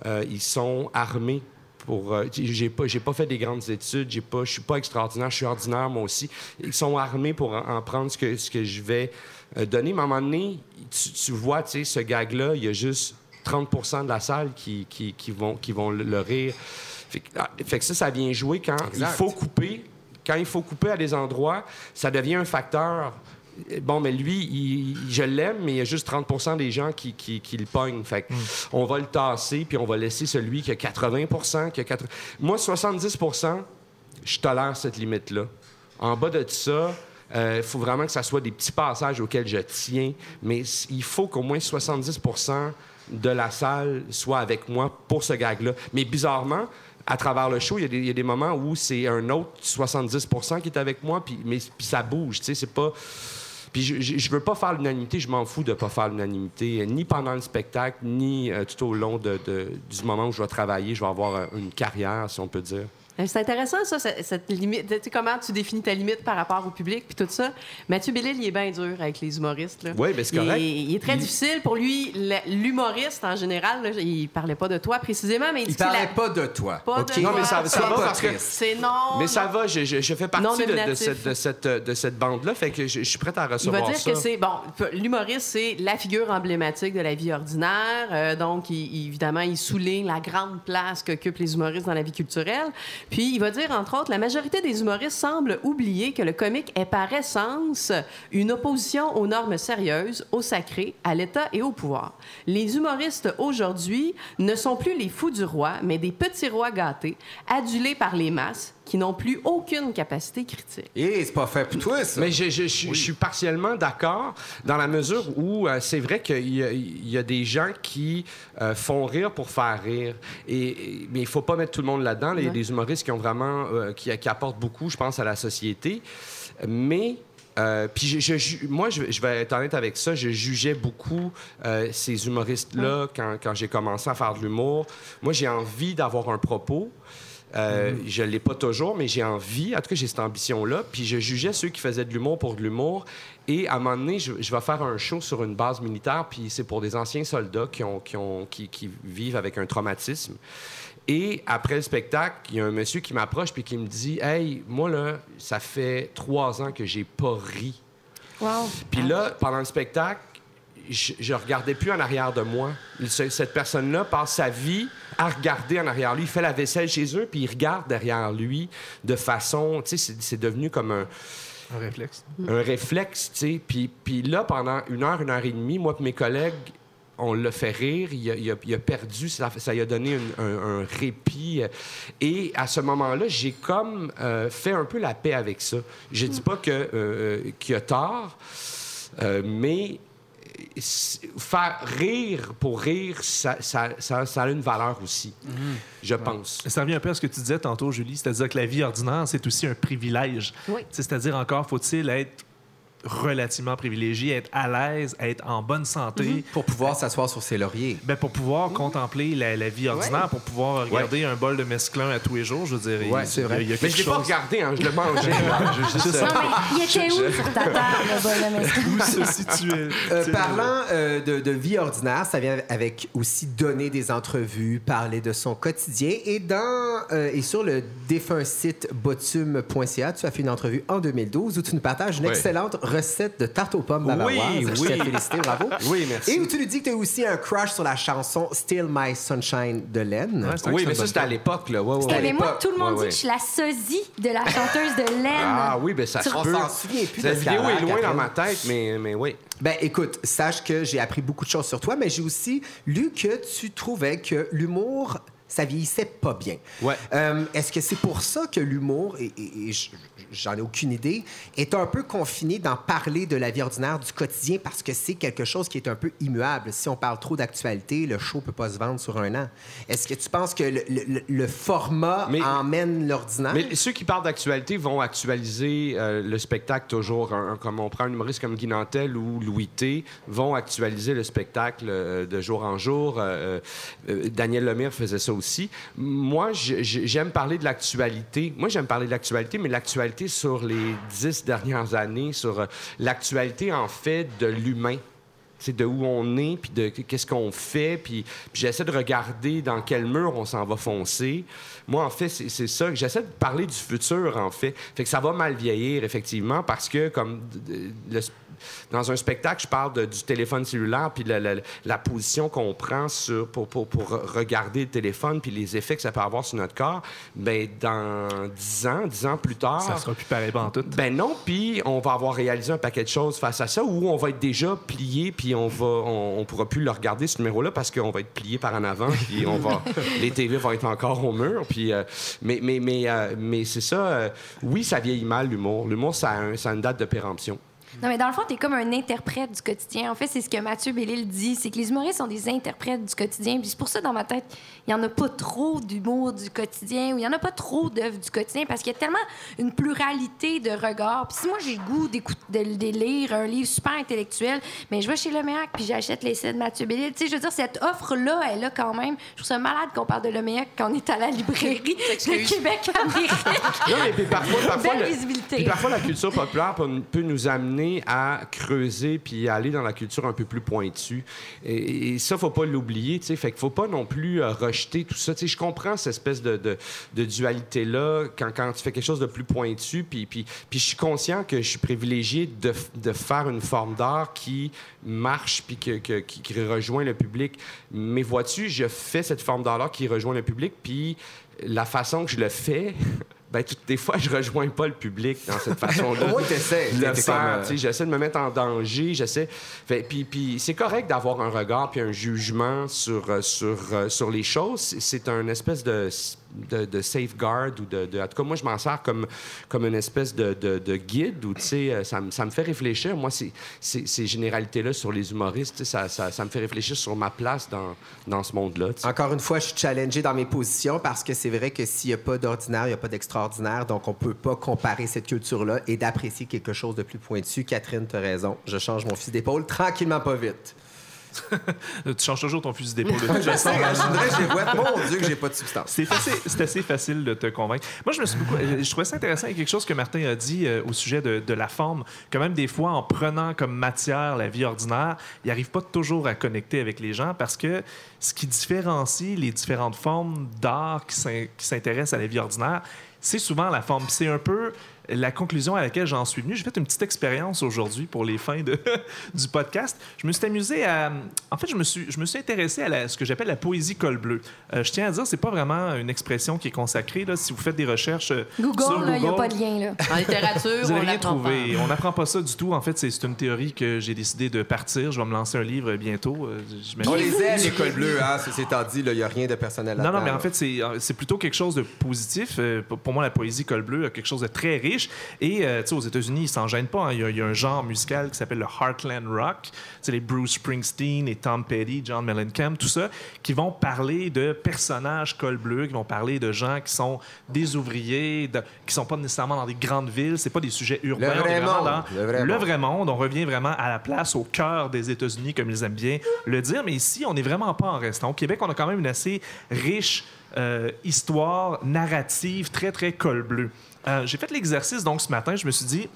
euh, sont armés pour. euh, j'ai pas, j'ai pas fait des grandes études. J'ai pas, je suis pas extraordinaire. Je suis ordinaire moi aussi. Ils sont armés pour en, en prendre ce que, ce que je vais euh. Mais à un moment donné, tu, tu vois, tu sais, ce gag-là, il y a juste 30% de la salle qui, qui, qui vont, qui vont le, rire. Fait que, ah, fait que ça, ça vient jouer quand il faut couper. Quand il faut couper à des endroits, ça devient un facteur. Bon, mais lui, il- je l'aime, mais il y a juste 30% des gens qui, qui, qui le pognent. Fait que on va le tasser, puis on va laisser celui qui a 80% qui a 80... Moi, 70% je tolère cette limite-là. En bas de ça, il faut vraiment que ça soit des petits passages auxquels je tiens, mais il faut qu'au moins 70 de la salle soit avec moi pour ce gag-là. Mais bizarrement, à travers le show, il y a des- moments où c'est un autre 70% qui est avec moi, puis, mais, puis ça bouge, tu sais, c'est pas... Puis je, je, je veux pas faire l'unanimité, je m'en fous de pas faire l'unanimité, euh, ni pendant le spectacle, ni euh, tout au long du moment où je vais travailler, je vais avoir euh, une carrière, si on peut dire. Euh, C'est intéressant, ça, cette, cette limite. Tu sais, comment tu définis ta limite par rapport au public, puis tout ça. Mathieu Bellil, il est bien dur avec les humoristes. Là. Oui, mais c'est Il correct. est- Il, est très Il- difficile. Pour lui, l'humoriste, en général, là, il parlait pas de toi précisément, mais il Il parlait la- pas de toi. Pas OK? de Non, mais ça- ça va parce que-. C'est non. Mais ça va, je, je, je fais partie de, cette, de, cette, de cette bande-là, fait que je, je suis prête à Il va recevoir dire ça. que c'est bon. L'humoriste, c'est la figure emblématique de la vie ordinaire. Euh, donc, évidemment, il souligne la grande place qu'occupent les humoristes dans la vie culturelle. Puis, il va dire entre autres, la majorité des humoristes semblent oublier que le comique est par essence une opposition aux normes sérieuses, au sacré, à l'État et au pouvoir. Les humoristes aujourd'hui ne sont plus les fous du roi, mais des petits rois gâtés, adulés par les masses, qui n'ont plus aucune capacité critique. Et c'est pas fait pour toi, ça. Mais je, je- je- je suis partiellement d'accord dans la mesure où euh, c'est vrai qu'il y, a- il y a des gens qui euh, font rire pour faire rire. Et, et- mais il faut pas mettre tout le monde là-dedans. Il y a des humoristes qui ont vraiment euh, qui, qui apportent beaucoup, je pense, à la société. Mais euh, puis je, je ju- moi, je, je vais être honnête avec ça, je jugeais beaucoup euh, ces humoristes-là quand, quand j'ai commencé à faire de l'humour. Moi, j'ai envie d'avoir un propos. Euh, Je l'ai pas toujours, mais j'ai envie. En tout cas, j'ai cette ambition-là. Puis je jugeais ceux qui faisaient de l'humour pour de l'humour. Et à un moment donné, je, je vais faire un show sur une base militaire. Puis c'est pour des anciens soldats qui, ont, qui, ont, qui, qui vivent avec un traumatisme. Et après le spectacle, il y a un monsieur qui m'approche puis qui me dit Hey, moi, là, ça fait trois ans que j'ai pas ri. Wow. Puis là, pendant le spectacle, je, je regardais plus en arrière de moi. Ce- Cette personne-là passe sa vie à regarder en arrière lui. Il fait la vaisselle chez eux, puis il regarde derrière lui de façon... Tu sais, c'est- devenu comme un, Un réflexe. un réflexe, tu sais. Puis, puis là, pendant une heure, une heure et demie, moi et mes collègues, on l'a fait rire. Il a, il a- il a perdu, ça, ça lui a donné une- un, un répit. Et à ce moment-là, j'ai comme euh, fait un peu la paix avec ça. Je dis pas que, euh, euh, qu'il a tort, euh, mais faire rire pour rire, ça, ça, ça- ça a une valeur aussi, je pense. Ça revient un peu à ce que tu disais tantôt, Julie, c'est-à-dire que la vie ordinaire, c'est aussi un privilège. Oui. C'est-à-dire encore, faut-il être relativement privilégié, être à l'aise, être en bonne santé, Pour pouvoir s'asseoir sur ses lauriers. ben, pour pouvoir contempler la, la vie ordinaire, pour pouvoir regarder un bol de mesclun à tous les jours, je veux dire. il- Ouais, c'est il y a- vrai. il y a Mais je l'ai pas regardé, hein, je le mangeais. ça. Non, mais il était où sur ta table, le bol de mesclun? Où se situait. Euh, parlant euh, de, de vie ordinaire, ça vient avec aussi donner des entrevues, parler de son quotidien. Et dans euh, et sur le défunt site botume.ca, tu as fait une entrevue en 2012 où tu nous partages une Ouais. excellente recette de tarte aux pommes bavaroise. Oui, Je oui. bravo. Oui, merci. Et où tu nous dis que tu as aussi un crush sur la chanson Still My Sunshine de Len. Ouais, Oui, mais ça, c'était à l'époque, là. Ouais, ouais, C'était à ouais. Mais moi, tout le monde Ouais, dit ouais. que je suis la sosie de la chanteuse de Laine. Ah oui, ben ça se On peut. s'en souvient plus La de ce vidéo est loin Catherine? dans ma tête, mais, mais oui. Ben écoute, sache que j'ai appris beaucoup de choses sur toi, mais j'ai aussi lu que tu trouvais que l'humour, ça vieillissait pas bien. Ouais. Euh, Est-ce que c'est pour ça que l'humour, et, et- et j- j'en ai aucune idée, est un peu confiné d'en parler de la vie ordinaire, du quotidien, parce que c'est quelque chose qui est un peu immuable? Si on parle trop d'actualité, le show peut pas se vendre sur un an. Est-ce que tu penses que le, le- le format Mais- emmène l'ordinaire? Mais ceux qui parlent d'actualité vont actualiser euh, le spectacle toujours. Comme on prend un humoriste comme Guy Nantel ou Louis T, vont actualiser le spectacle euh, de jour en jour. Daniel Lemire faisait ça Moi, j'aime parler de l'actualité. Moi, j'aime parler de l'actualité, mais l'actualité sur les dix dernières années, sur euh, l'actualité, en fait, de l'humain. C'est de où on est, puis de qu'est-ce qu'on fait, puis, j'essaie de regarder dans quel mur on s'en va foncer. Moi, en fait, c'est ça. J'essaie de parler du futur, en fait. Ça va mal vieillir, effectivement, parce que, comme le dans un spectacle, je parle de- du téléphone cellulaire, puis la, la- la position qu'on prend sur, pour, pour, pour regarder le téléphone, puis les effets que ça peut avoir sur notre corps, ben dans 10 ans, 10 ans plus tard... Ça sera plus pareil en tout. Ben non, puis on va avoir réalisé un paquet de choses face à ça, où on va être déjà plié, puis on va, on, on pourra plus le regarder ce numéro-là parce qu'on va être plié par en avant, puis on va, les TV vont être encore au mur, puis euh, mais mais mais euh, mais c'est ça. euh, oui, ça vieillit mal l'humour. L'humour, ça a, un- ça a une date de péremption. Non, mais dans le fond, tu es comme un interprète du quotidien. En fait, c'est ce que Mathieu Bellil dit, c'est que les humoristes sont des interprètes du quotidien. Puis c'est pour ça, dans ma tête, il n'y en a pas trop d'humour du quotidien ou il n'y en a pas trop d'œuvres du quotidien parce qu'il y a tellement une pluralité de regards. Puis si moi, j'ai le goût d'écoute- de, de lire un livre super intellectuel, mais je vais chez Leméac puis j'achète l'essai de Mathieu Bellil. Tu sais, je veux dire, cette offre-là, elle a quand même... Je trouve ça malade qu'on parle de Leméac quand on est à la librairie de Québec-Amérique. Non, mais puis parfois, parfois, Belle le- visibilité. puis parfois, la culture populaire peut nous amener à creuser puis à aller dans la culture un peu plus pointue. Et, et ça, faut pas l'oublier. Fait qu'il faut pas non plus euh, rejeter tout ça. Tu sais, je comprends cette espèce de, dualité-là quand, quand tu fais quelque chose de plus pointu. Puis, puis, puis je suis conscient que je suis privilégié de, de faire une forme d'art qui marche puis que- qui, qui rejoint le public. Mais vois-tu, je fais cette forme d'art-là qui rejoint le public, puis la façon que je le fais, ben, toutes des fois, je rejoins pas le public dans cette façon-là. T'essaies. le faire, comme, euh, J'essaie de me mettre en danger. J'essaie. Puis, puis c'est correct d'avoir un regard puis un jugement sur, euh, sur, euh, sur les choses. C'est- C'est un espèce de, de, safeguard ou de, En tout cas, moi, je m'en sers comme, comme une espèce de, de, de guide où, tu sais, euh, ça, me- ça me fait réfléchir. Moi, c'est- ces généralités-là sur les humoristes, ça, ça, ça me fait réfléchir sur ma place dans, dans ce monde-là. Encore une fois, je suis challengé dans mes positions parce que c'est vrai que s'il n'y a pas d'ordinaire, il n'y a pas d'extraordinaire. Donc, on ne peut pas comparer cette culture-là et d'apprécier quelque chose de plus pointu. Catherine, tu as raison. Je change mon fusil d'épaule tranquillement, pas vite. Tu changes toujours ton fusil d'épaule Je sais, je. Mon Dieu, que j'ai pas de substance. C'est assez, facile de te convaincre. Moi, je me suis beaucoup, je trouvais ça intéressant. Il y a quelque chose que Martin a dit euh, au sujet de, de la forme. Que même des fois, en prenant comme matière la vie ordinaire, il n'arrive pas toujours à connecter avec les gens parce que ce qui différencie les différentes formes d'art qui s'in- qui s'intéressent à la vie ordinaire, c'est souvent la forme. C'est un peu la conclusion à laquelle j'en suis venu. J'ai fait une petite expérience aujourd'hui pour les fins de, du podcast. Je me suis amusé à. En fait, je me suis, je me suis intéressé à la- ce que j'appelle la poésie col bleu. Euh, je tiens à dire, c'est pas vraiment une expression qui est consacrée. Là. Si vous faites des recherches euh, sur Google, il n'y a pas de lien. Là. En littérature, vous on n'allez rien l'apprend pas. trouver. On n'apprend pas ça du tout. En fait, c'est une théorie que j'ai décidé de partir. Je vais me lancer un livre bientôt. Euh, je On m'amuse. les aime, les cols bleus, hein. Étant dit, il n'y a rien de personnel Non, là-dedans. non, mais en fait, c'est plutôt quelque chose de positif. Pour- pour moi, la poésie col bleu a quelque chose de très riche. Et, euh, aux États-Unis, ils s'en gênent pas. hein. Il y, a- il y a un genre musical qui s'appelle le Heartland Rock. C'est les Bruce Springsteen et Tom Petty, John Mellencamp, tout ça, qui vont parler de personnages col bleu, qui vont parler de gens qui sont des ouvriers, de- qui sont pas nécessairement dans des grandes villes. C'est pas des sujets urbains. Le On est vrai monde. dans Le vrai le monde. vrai monde. On revient vraiment à la place, au cœur des États-Unis, comme ils aiment bien le dire. Mais ici, on n'est vraiment pas en restant. Au Québec, on a quand même une assez riche euh, histoire narrative, très, très col bleu. Euh, J'ai fait l'exercice, donc, ce matin. Je me suis dit,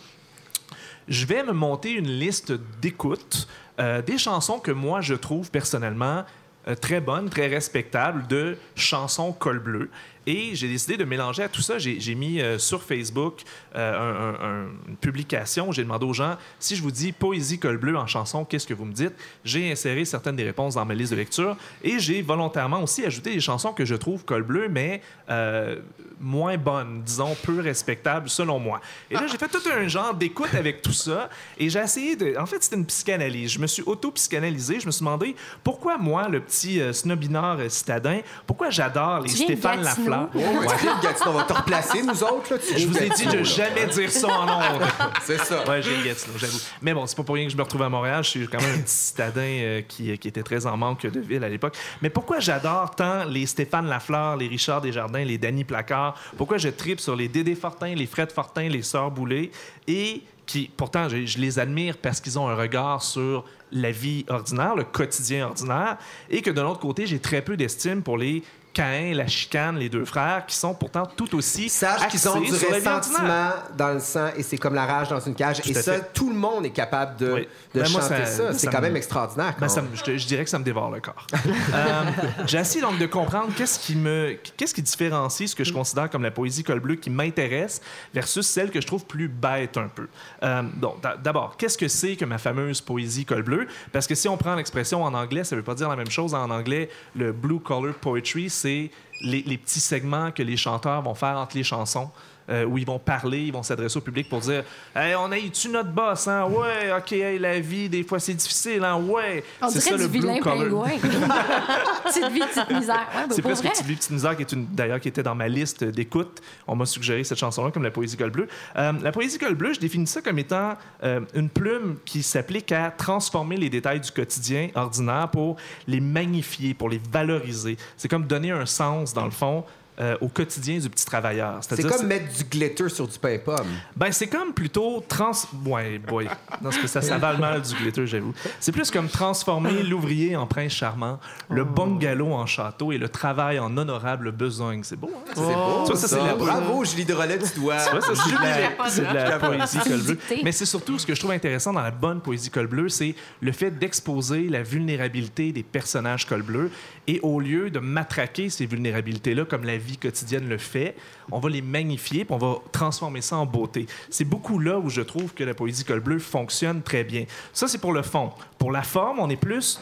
je vais me monter une liste d'écoutes euh, des chansons que moi, je trouve personnellement euh, très bonnes, très respectables de chansons col bleu. Et j'ai décidé de mélanger à tout ça. J'ai mis euh, sur Facebook euh, un- un- un- une publication. J'ai demandé aux gens si je vous dis poésie col bleu en chanson, qu'est-ce que vous me dites J'ai inséré certaines des réponses dans ma liste de lecture et j'ai volontairement aussi ajouté des chansons que je trouve col bleu, mais euh, moins bonnes, disons peu respectables selon moi. Et là, j'ai fait tout un genre d'écoute avec tout ça et j'ai essayé de. En fait, c'était une psychanalyse. Je me suis auto-psychanalysé. Je me suis demandé pourquoi moi, le petit snobinard citadin, pourquoi j'adore les Stéphane Gatineau? Oh, oui, Gatineau. On va te replacer, nous autres. Là. Je vous ai dit de jamais dire ça en ondes. C'est ça. Ouais, j'ai Gatineau, j'avoue. Mais bon, c'est pas pour rien que je me retrouve à Montréal. Je suis quand même un petit citadin euh, qui, qui était très en manque de ville à l'époque. Mais pourquoi j'adore tant les Stéphane Lafleur, les Richard Desjardins, les Danny Placard? Pourquoi je tripe sur les Dédé Fortin, les Fred Fortin, les Sœurs Boulay? Et qui, pourtant, je, je les admire parce qu'ils ont un regard sur la vie ordinaire, le quotidien ordinaire, et que de l'autre côté, j'ai très peu d'estime pour les Caïn, la chicane, les deux frères, qui sont pourtant tout aussi Sache qu'ils ont du ressentiment dans le sang et c'est comme la rage dans une cage. et ça, fait. tout le monde est capable de, Oui. de Ben, moi, chanter ça- ça. C'est quand me- même extraordinaire. Ben, quand ça me- je, dirais que ça me dévore le corps. Euh, J'ai essayé donc de comprendre qu'est-ce qui me, qu'est-ce qui différencie ce que je considère comme la poésie col bleu qui m'intéresse versus celle que je trouve plus bête un peu. Euh, donc, d'abord, qu'est-ce que c'est que ma fameuse poésie col bleu? Parce que si on prend l'expression en anglais, ça veut pas dire la même chose. En anglais, le blue collar poetry, c'est les, les petits segments que les chanteurs vont faire entre les chansons. Euh, où ils vont parler, ils vont s'adresser au public pour dire Hey, on a tu notre boss, hein? Ouais, OK, hey, la vie, des fois, c'est difficile, hein? Ouais. On C'est dirait ça, du le vilain pingouin. petite vie, petite misère. Ouais, C'est presque vrai. Petite Vie, Petite Misère, qui est une, d'ailleurs, qui était dans ma liste d'écoute. On m'a suggéré cette chanson-là comme la poésie col bleu. Euh, la poésie col bleu, je définis ça comme étant euh, une plume qui s'applique à transformer les détails du quotidien ordinaire pour les magnifier, pour les valoriser. C'est comme donner un sens, dans le fond, euh, au quotidien du petit travailleur. C'est comme mettre du glitter sur du pain pomme. ben, c'est comme plutôt trans. Ouais, boy. Non, parce que ça s'avale mal du glitter, j'avoue. C'est plus comme transformer l'ouvrier en prince charmant, le bungalow en château et le travail en honorable besogne. C'est beau, hein? C'est beau. Ça, ça, c'est la- Bravo, Julie Drolet, tu dois. Ça, c'est de la, c'est de la poésie C'est col bleu. Mais c'est surtout ce que je trouve intéressant dans la bonne poésie col bleu, c'est le fait d'exposer la vulnérabilité des personnages col bleu. Et au lieu de matraquer ces vulnérabilités-là comme la vie quotidienne le fait, on va les magnifier puis on va transformer ça en beauté. C'est beaucoup là où je trouve que la poésie col bleu fonctionne très bien. Ça, c'est pour le fond. Pour la forme, on est plus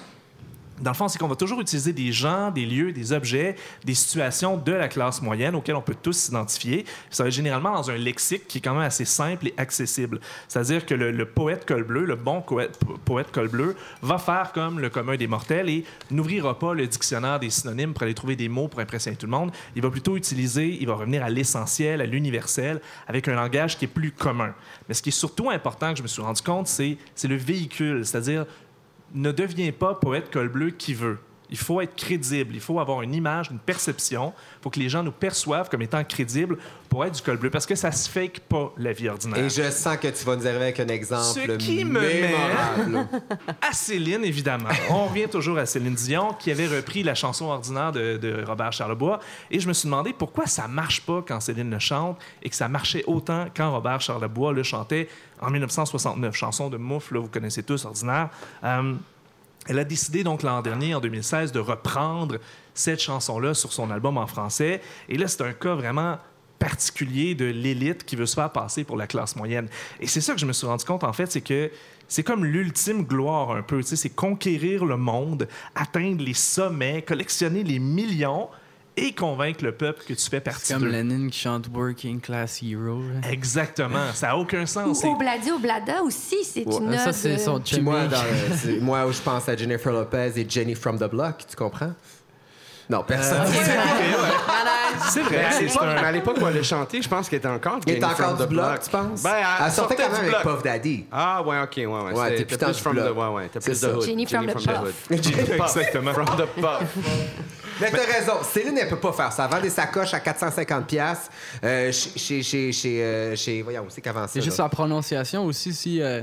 dans le fond, c'est qu'on va toujours utiliser des gens, des lieux, des objets, des situations de la classe moyenne auxquelles on peut tous s'identifier. Ça va généralement dans un lexique qui est quand même assez simple et accessible. C'est-à-dire que le, poète col bleu, le bon poète, col bleu, va faire comme le commun des mortels et n'ouvrira pas le dictionnaire des synonymes pour aller trouver des mots pour impressionner tout le monde. Il va plutôt utiliser, il va revenir à l'essentiel, à l'universel, avec un langage qui est plus commun. Mais ce qui est surtout important que je me suis rendu compte, c'est c'est le véhicule, c'est-à-dire ne devient pas poète col bleu qui veut. Il faut être crédible, il faut avoir une image, une perception. Il faut que les gens nous perçoivent comme étant crédibles pour être du col bleu, parce que ça se fake pas la vie ordinaire. Et je sens que tu vas nous arriver avec un exemple Ce qui me met-. À Céline, évidemment. On revient toujours à Céline Dion, qui avait repris la chanson ordinaire de, de Robert Charlebois. Et je me suis demandé pourquoi ça marche pas quand Céline le chante et que ça marchait autant quand Robert Charlebois le chantait en 1969. Chanson de moufle, là, vous connaissez tous, ordinaire. Euh, elle a décidé donc l'an dernier, en 2016, de reprendre cette chanson-là sur son album en français. Et là, c'est un cas vraiment particulier de l'élite qui veut se faire passer pour la classe moyenne. Et c'est ça que je me suis rendu compte, en fait, c'est que c'est comme l'ultime gloire un peu. C'est conquérir le monde, atteindre les sommets, collectionner les millions et convaincre le peuple que tu fais partie C'est comme d'eux. Lénine qui chante Working Class Hero. là. Exactement. Ça n'a aucun sens. Ou C'est- Obladi Oblada aussi, c'est Ouais, une Ça, c'est euh, son Puis moi, dans moi, où je pense à Jennifer Lopez et Jenny from the Block, tu comprends? Non, personne. C'est vrai. Mais à c'est l'époque- un- mais à l'époque où elle a chanté, je pense qu'elle était encore Il est Jenny encore du bloc, tu penses? Ben, elle elle sortait sortait quand même avec. Puff Daddy. Ah, ouais, OK, ouais, ouais. T'es plus from the... bloc. Ouais, ouais, t'es C'est plus de hood. Jenny from the Puff. hood. Exactement. From the puff. Mais t'as raison, Céline, elle peut pas faire ça. Elle vend des sacoches à 450$ piastres, euh, chez, chez, chez, chez, euh, chez- Voyons, c'est qu'avant ça. C'est juste là. la prononciation aussi. Si, euh,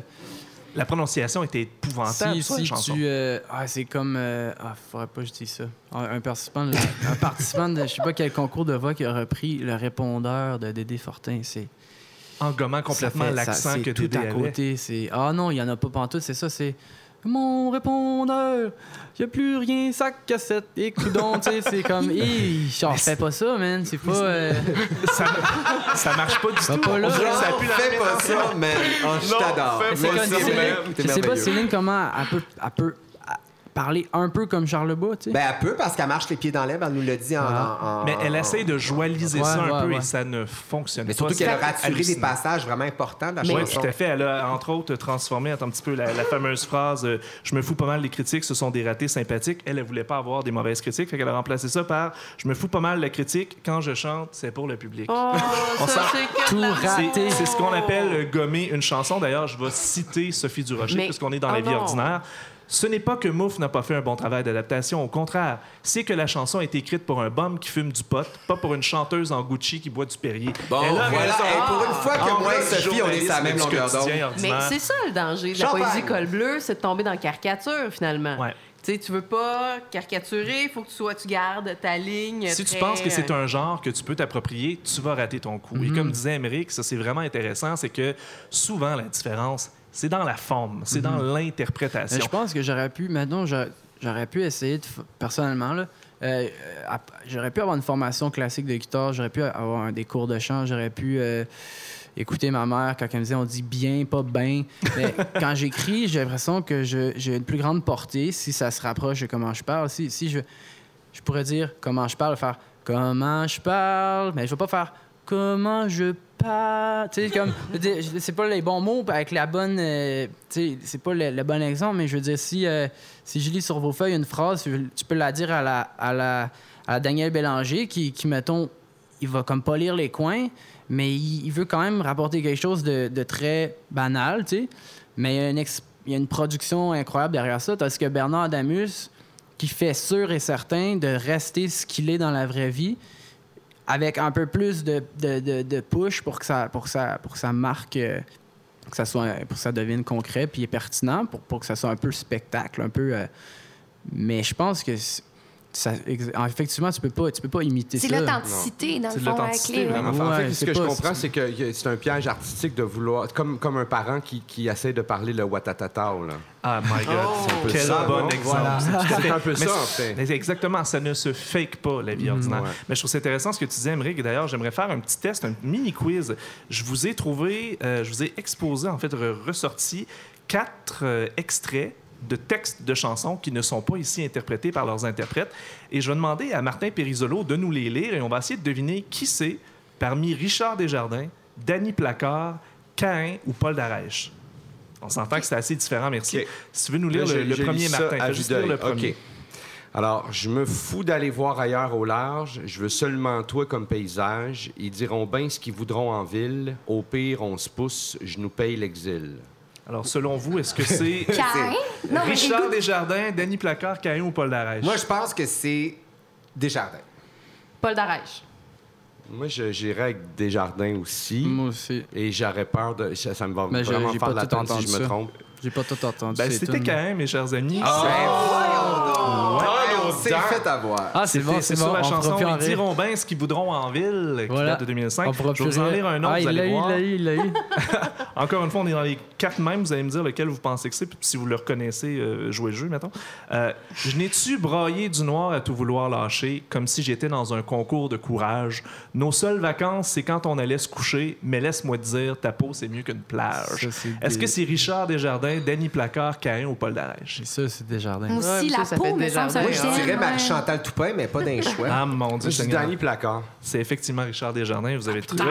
La prononciation était épouvantable, si, ça, la si chanson. tu. euh, ah, c'est comme. euh, ah, faudrait pas que je dise ça. Un, un participant, de, un participant de je sais pas quel concours de voix qui a repris le répondeur de Dédé Fortin. C'est. En gommant complètement ça fait- ça- l'accent c'est que tout Dédé à avait. côté. C'est ah non, il y en a pas pantoute. C'est ça. C'est mon répondeur. Il y a plus rien, sac cassette et coudon. tu sais, c'est comme. Hi, j'en fais pas ça, man. C'est pas. euh, ça, ça marche pas du tout. pas là. Que ça Non, pue fais pas ça, man. Oh, je Non, t'adore. Je sais pas. Céline, comment elle peut, elle peut parler un peu comme Charles Bois, tu sais. Ben, elle peut parce qu'elle marche les pieds dans l'herbe, elle nous l'a dit en, Ah. en- en- Mais elle essaie de journaliser Ouais, ça un ouais, peu ouais. et ça ne fonctionne Mais pas. surtout qu'elle a raturé des passages vraiment importants de la Oui, chanson. tout à fait. Elle a, entre autres, transformé un petit peu la, la fameuse phrase euh, Je me fous pas mal des critiques, ce sont des ratés sympathiques. Elle, elle voulait pas avoir des mauvaises critiques, fait qu'elle a remplacé ça par Je me fous pas mal la critique, quand je chante, c'est pour le public. Oh, On ça, sent c'est que tout raté. C'est ce qu'on appelle euh, gommer une chanson. D'ailleurs, je vais citer Sophie Durocher, Mais- puisqu'on est dans oh la vie non. ordinaire. Ce n'est pas que Mouf n'a pas fait un bon travail d'adaptation. Au contraire, c'est que la chanson est écrite pour un bum qui fume du pot, pas pour une chanteuse en Gucci qui boit du Perrier. Bon, Elle a voilà. raison. Hey, pour une fois que En moi et Sophie, on est sur la même longueur d'onde. Mais c'est ça le danger de la poésie col bleu, c'est de tomber dans la caricature finalement. Ouais. Tu sais, tu veux pas caricaturer, il faut que tu sois, tu gardes ta ligne. Si tu penses que c'est euh, un genre que tu peux t'approprier, tu vas rater ton coup. Et comme disait Émeric, ça c'est vraiment intéressant, c'est que souvent la différence, c'est dans la forme, c'est dans Mais l'interprétation. je pense que j'aurais pu, maintenant, j'aurais pu essayer, de, personnellement, là, euh, euh, j'aurais pu avoir une formation classique de guitare, j'aurais pu avoir un- des cours de chant, j'aurais pu euh, écouter ma mère quand elle me disait on dit bien, pas bien. Mais quand j'écris, j'ai l'impression que j'ai une plus grande portée si ça se rapproche de comment je parle. Si, si je, je pourrais dire comment je parle, faire comment je parle, mais je vais pas faire comment je parle. Tu sais, comme, c'est pas les bons mots avec la bonne. euh, c'est pas le, bon exemple, mais je veux dire, si, euh, si je lis sur vos feuilles une phrase, tu peux la dire à la, à la, à Daniel Bélanger qui, qui, mettons, il va comme pas lire les coins, mais il, veut quand même rapporter quelque chose de, de très banal, tu sais. Mais il y, a une il y a une production incroyable derrière ça, parce que Bernard Adamus, qui fait sûr et certain de rester ce qu'il est dans la vraie vie, avec un peu plus de, de, de, push pour que ça, pour ça, pour que ça marque, euh, que ça soit, pour que ça devienne concret puis pertinent, pour, pour que ça soit un peu spectacle, un peu. euh, mais je pense que ça, ex- effectivement, tu peux pas, tu peux pas imiter C'est ça. l'authenticité, dans C'est le fond, la l'authenticité, clé. vraiment. En fait, ce c'est que je comprends, c'est que c'est un piège artistique de vouloir, comme, comme un parent qui, qui essaie de parler le Watatatao. Là. Ah my God, Oh. peu quel ça, bon non? exemple. Voilà. C'est C'est un peu Mais ça, en c'est- fait. c'est Exactement, ça ne se fake pas, la vie ordinaire. ouais. Mais je trouve ça intéressant ce que tu disais, Émeric. Et D'ailleurs, j'aimerais faire un petit test, un mini quiz. Je vous ai trouvé, euh, je vous ai exposé, en fait, re- ressorti quatre euh, extraits de textes de chansons qui ne sont pas ici interprétés par leurs interprètes. Et je vais demander à Martin Périsolo de nous les lire et on va essayer de deviner qui c'est parmi Richard Desjardins, Danny Placard, Cain ou Paul Darèche. On s'entend que c'est assez différent, merci. Si tu veux nous lire Là, le, premier, Martin, à juste lire le premier. Alors, je me fous d'aller voir ailleurs au large. Je veux seulement toi comme paysage. Ils diront bien ce qu'ils voudront en ville. Au pire, on se pousse. Je nous paye l'exil. Alors, selon vous, est-ce que c'est Cain? Non, mais Richard écoute, Desjardins, Danny Placard, Cain ou Paul Darèche? Moi, je pense que c'est Desjardins. Paul Darèche. Moi, je- j'irais avec Desjardins aussi. Moi aussi. Et j'aurais peur de. Ça, ça me va Mais j'ai- vraiment j'ai faire pas de la tout si entendu je me ça. trompe. J'ai pas tout entendu. Ben, c'était. Cain, mes chers amis. Oh, Ouais, on s'est fait avoir. Ah, c'est bon, c'est c'est sur bon. la chanson Ils diront bien ce qu'ils voudront en ville, qui Voilà. date de 2005. On pourra Je vais vous en lire un autre, Ah, vous il allez l'a eu, voir. il l'a eu, il l'a eu. Encore une fois, on est dans les quatre mêmes. Vous allez me dire lequel vous pensez que c'est. Puis si vous le reconnaissez, euh, jouez le jeu, mettons. Euh, je n'ai-tu braillé du noir à tout vouloir lâcher, comme si j'étais dans un concours de courage? Nos seules vacances, c'est quand on allait se coucher. Mais laisse-moi te dire, ta peau, c'est mieux qu'une plage. Est-ce des- que c'est Richard Desjardins, Danny Placard, Cain ou Paul Darèche? Ça, c'est Desjardins. Aussi, ça, la ça peau, me semble, c'est dirais ouais. Marie-Chantal Toupin, mais pas d'un choix. Ah, mon Dieu, Seigneur. Danny Placard. C'est effectivement Richard Desjardins. Vous avez trouvé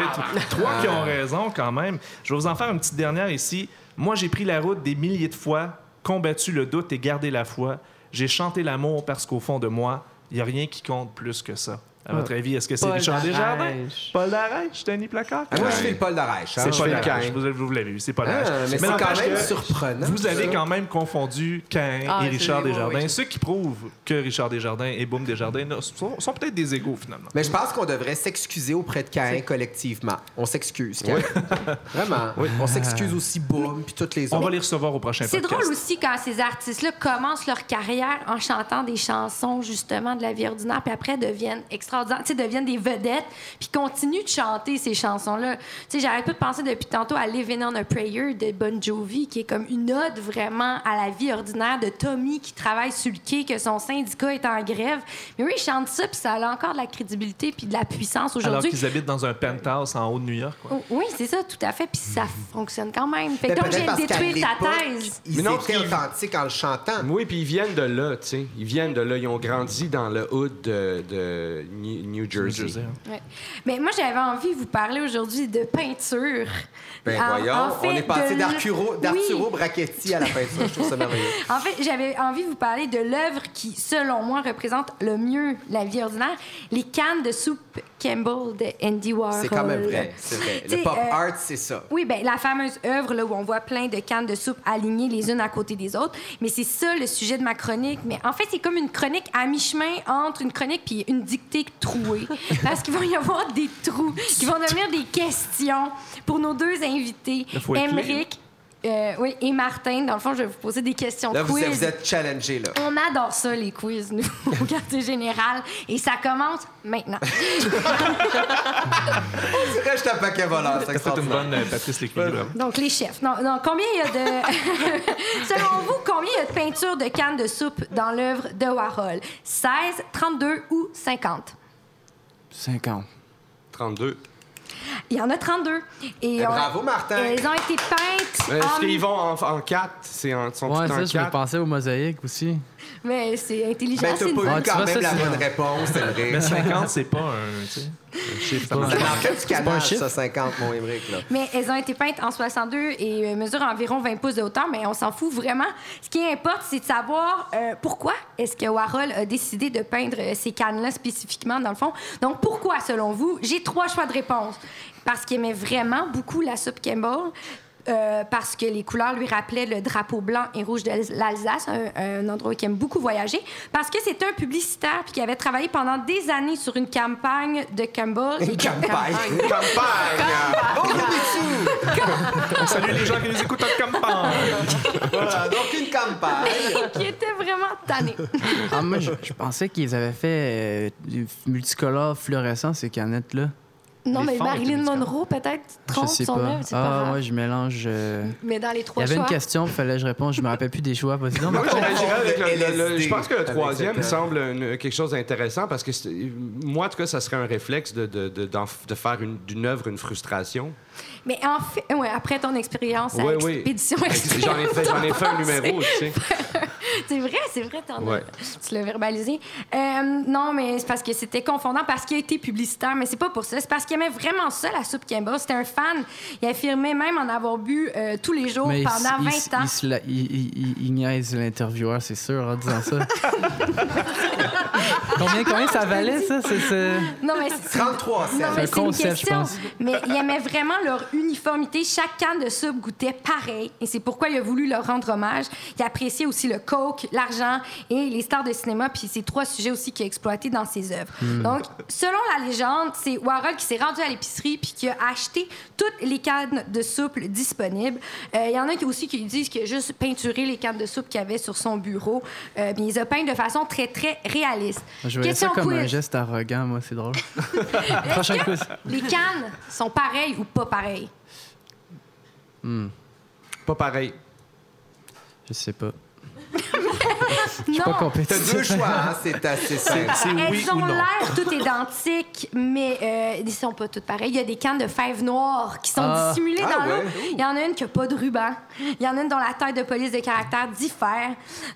trois qui ont raison quand même. Je vais vous en faire une petite dernière ici. Moi, j'ai pris la route des milliers de fois, combattu le doute et gardé la foi. J'ai chanté l'amour parce qu'au fond de moi, il n'y a rien qui compte plus que ça. À votre avis, est-ce que c'est Paul Richard Desjardins? Darèche. Paul Darèche? Danny Placard? Ah, moi, je fais le Paul d'Arèche. hein. C'est Paul Darèche. Vous, vous l'avez vu, c'est Paul Ah, Darèche. mais c'est n'empêche quand même que surprenant. Vous avez quand même confondu Cain Ah, et c'est- Richard Desjardins. oui. Qui prouve que Richard Desjardins et Boom Desjardins ne- sont, sont peut-être des égaux, finalement. Mais je pense qu'on devrait s'excuser auprès de Cain collectivement. On s'excuse, Cain. Vraiment. On s'excuse aussi Boom puis toutes les On va autres. les recevoir au prochain C'est podcast. drôle aussi quand ces artistes-là commencent leur carrière en chantant des chansons justement de la vie ordinaire, puis après deviennent extraordinaires, tu sais, deviennent des vedettes, puis continuent de chanter ces chansons-là. Tu sais, j'arrête pas de penser depuis tantôt à Living on a Prayer de Bon Jovi, qui est comme une ode vraiment à la vie ordinaire de Tommy qui travaille sur le quai, que son syndicat est en grève. Mais oui, ils chantent ça, puis ça a encore de la crédibilité puis de la puissance Alors aujourd'hui. qu'ils habitent dans un penthouse en haut de New York. quoi. Oh, Oui, c'est ça, tout à fait. Puis ça fonctionne quand même. Fait qu'à détruire ta thèse. Ils Mais non, étaient authentiques en le chantant. Oui, puis ils viennent de là, tu sais. Ils viennent de là. Ils ont grandi dans le hood de, de New, New New Jersey. Jersey, hein. Ouais. Mais moi, j'avais envie de vous parler aujourd'hui de peinture. Ben En- voyons, en fait, on est passé de d'Arturo Oui. Brachetti à la peinture. Je trouve ça merveilleux. En fait, j'avais envie de vous parler de l'œuvre qui, selon moi, représente le mieux la vie ordinaire, les cannes de soupe Campbell de Andy Warhol. C'est quand même vrai. C'est vrai. Le pop euh, art, c'est ça. Oui, ben la fameuse œuvre là, où on voit plein de cannes de soupe alignées les unes à côté des autres. Mais c'est ça le sujet de ma chronique. Mais en fait, c'est comme une chronique à mi-chemin entre une chronique puis une dictée trouée. Parce qu'il va y avoir des trous qui vont devenir des questions pour nos deux invités, Émeric. Euh, oui, et Martin. Dans le fond, je vais vous poser des questions Là, vous, êtes challengés, là. On adore ça, les quiz, nous, au quartier général. Et ça commence maintenant. On dirait que je paquet volant. C'est une bonne euh, Patrice bravo. Donc, les chefs. Non, non, combien il y a de. Selon vous, combien il y a de peintures de cannes de soupe dans l'œuvre de Warhol? 16, 32 ou 50? 50. 32. Il y en a 32. Et Eh, on- bravo, Martin. Elles ont été peintes. Euh, Est-ce en- qu'ils vont en, en 4? C'est en, sont Ouais, tous en ça, je 4? pensais aux mosaïques aussi. Mais c'est intelligent. Ben, c'est t'as une- pas eu tu quand même ça, la bonne réponse, c'est vrai. Mais 50, c'est pas un, tu chiffre. pas- un chiffre. ça, 50, mon Émeric, là. Mais elles ont été peintes en 62 et euh, mesurent environ 20 pouces de hauteur, mais on s'en fout vraiment. Ce qui importe, c'est de savoir euh, pourquoi est-ce que Warhol a décidé de peindre euh, ces cannes-là spécifiquement, dans le fond. Donc, pourquoi, selon vous? J'ai trois choix de réponse. Parce qu'il aimait vraiment beaucoup la soupe Campbell. Euh, parce que les couleurs lui rappelaient le drapeau blanc et rouge de l'Alsace, un, un endroit où il aime beaucoup voyager. Parce que c'était un publicitaire puis qui avait travaillé pendant des années sur une campagne de Campbell. Une campagne. Une campagne! Oh, sous! On salue les gens qui nous écoutent en campagne. Voilà, donc une campagne. qui était vraiment tanné. Ah, moi, je, je pensais qu'ils avaient fait euh, du multicolore fluorescent, ces canettes-là. Non, Les mais Marilyn Monroe, peut-être, Je trompe sais son pas. œuvre, c'est pas Ah, grave. ouais, je mélange. euh, Mais dans les Il trois y avait choix... une question, il fallait que je réponde. Je me rappelle plus des choix. Vas-y, non, Moi, Martin. j'irais avec le- le- le- LSD. je pense que le troisième cette, euh, semble une- quelque chose d'intéressant parce que c'est- moi, en tout cas, ça serait un réflexe de, de, de, d'en- de faire une- d'une œuvre une frustration. Mais en fait, ouais, après ton expérience à Oui, oui. Expédition J'en ai fait, j'en ai fait un numéro, tu sais. C'est vrai, c'est vrai, t'en as- Ouais. tu l'as verbalisé. Euh, non, mais c'est parce que c'était confondant parce qu'il a été publicitaire, mais c'est pas pour ça. C'est parce qu'il aimait vraiment ça, la soupe Campbell. C'était un fan. Il affirmait même en avoir bu euh, tous les jours Mais pendant il, 20 il, ans. Il, la- il- il- il- il niaise l'intervieweur, c'est sûr, en disant ça. combien, combien ça valait, ça? Non, mais c'est 33 cents. Non, un mais c'est une concept, je pense. Mais il aimait vraiment leur uniformité. Chaque canne de soupe goûtait pareil. Et c'est pourquoi il a voulu leur rendre hommage. Il appréciait aussi le coke, l'argent et les stars de cinéma. Puis c'est trois sujets aussi qu'il a exploités dans ses œuvres. Hmm. Donc, selon la légende, c'est Warhol qui s'est rendu à l'épicerie puis qui a acheté toutes les cannes de soupe disponibles. Euh, Il y en a qui aussi qui disent qu'il a juste peinturé les cannes de soupe qu'il avait sur son bureau. Euh, puis il les a peintes de façon très, très réaliste. Je voyais ça Question comme un quiz. geste arrogant, moi, c'est drôle. Prochain quiz. Les cannes sont pareilles ou pas pareilles? Pas pareil. Je sais pas. Non, Pas T'as deux choix, hein, c'est assez simple. C'est elles ont non. l'air toutes identiques, mais euh, ils sont pas toutes pareilles. Il y a des cannes de fèves noires qui sont Ah. dissimulées Ah dans l'eau. Il y en a une qui a pas de ruban. Il y en a une dont la taille de police de caractère diffère.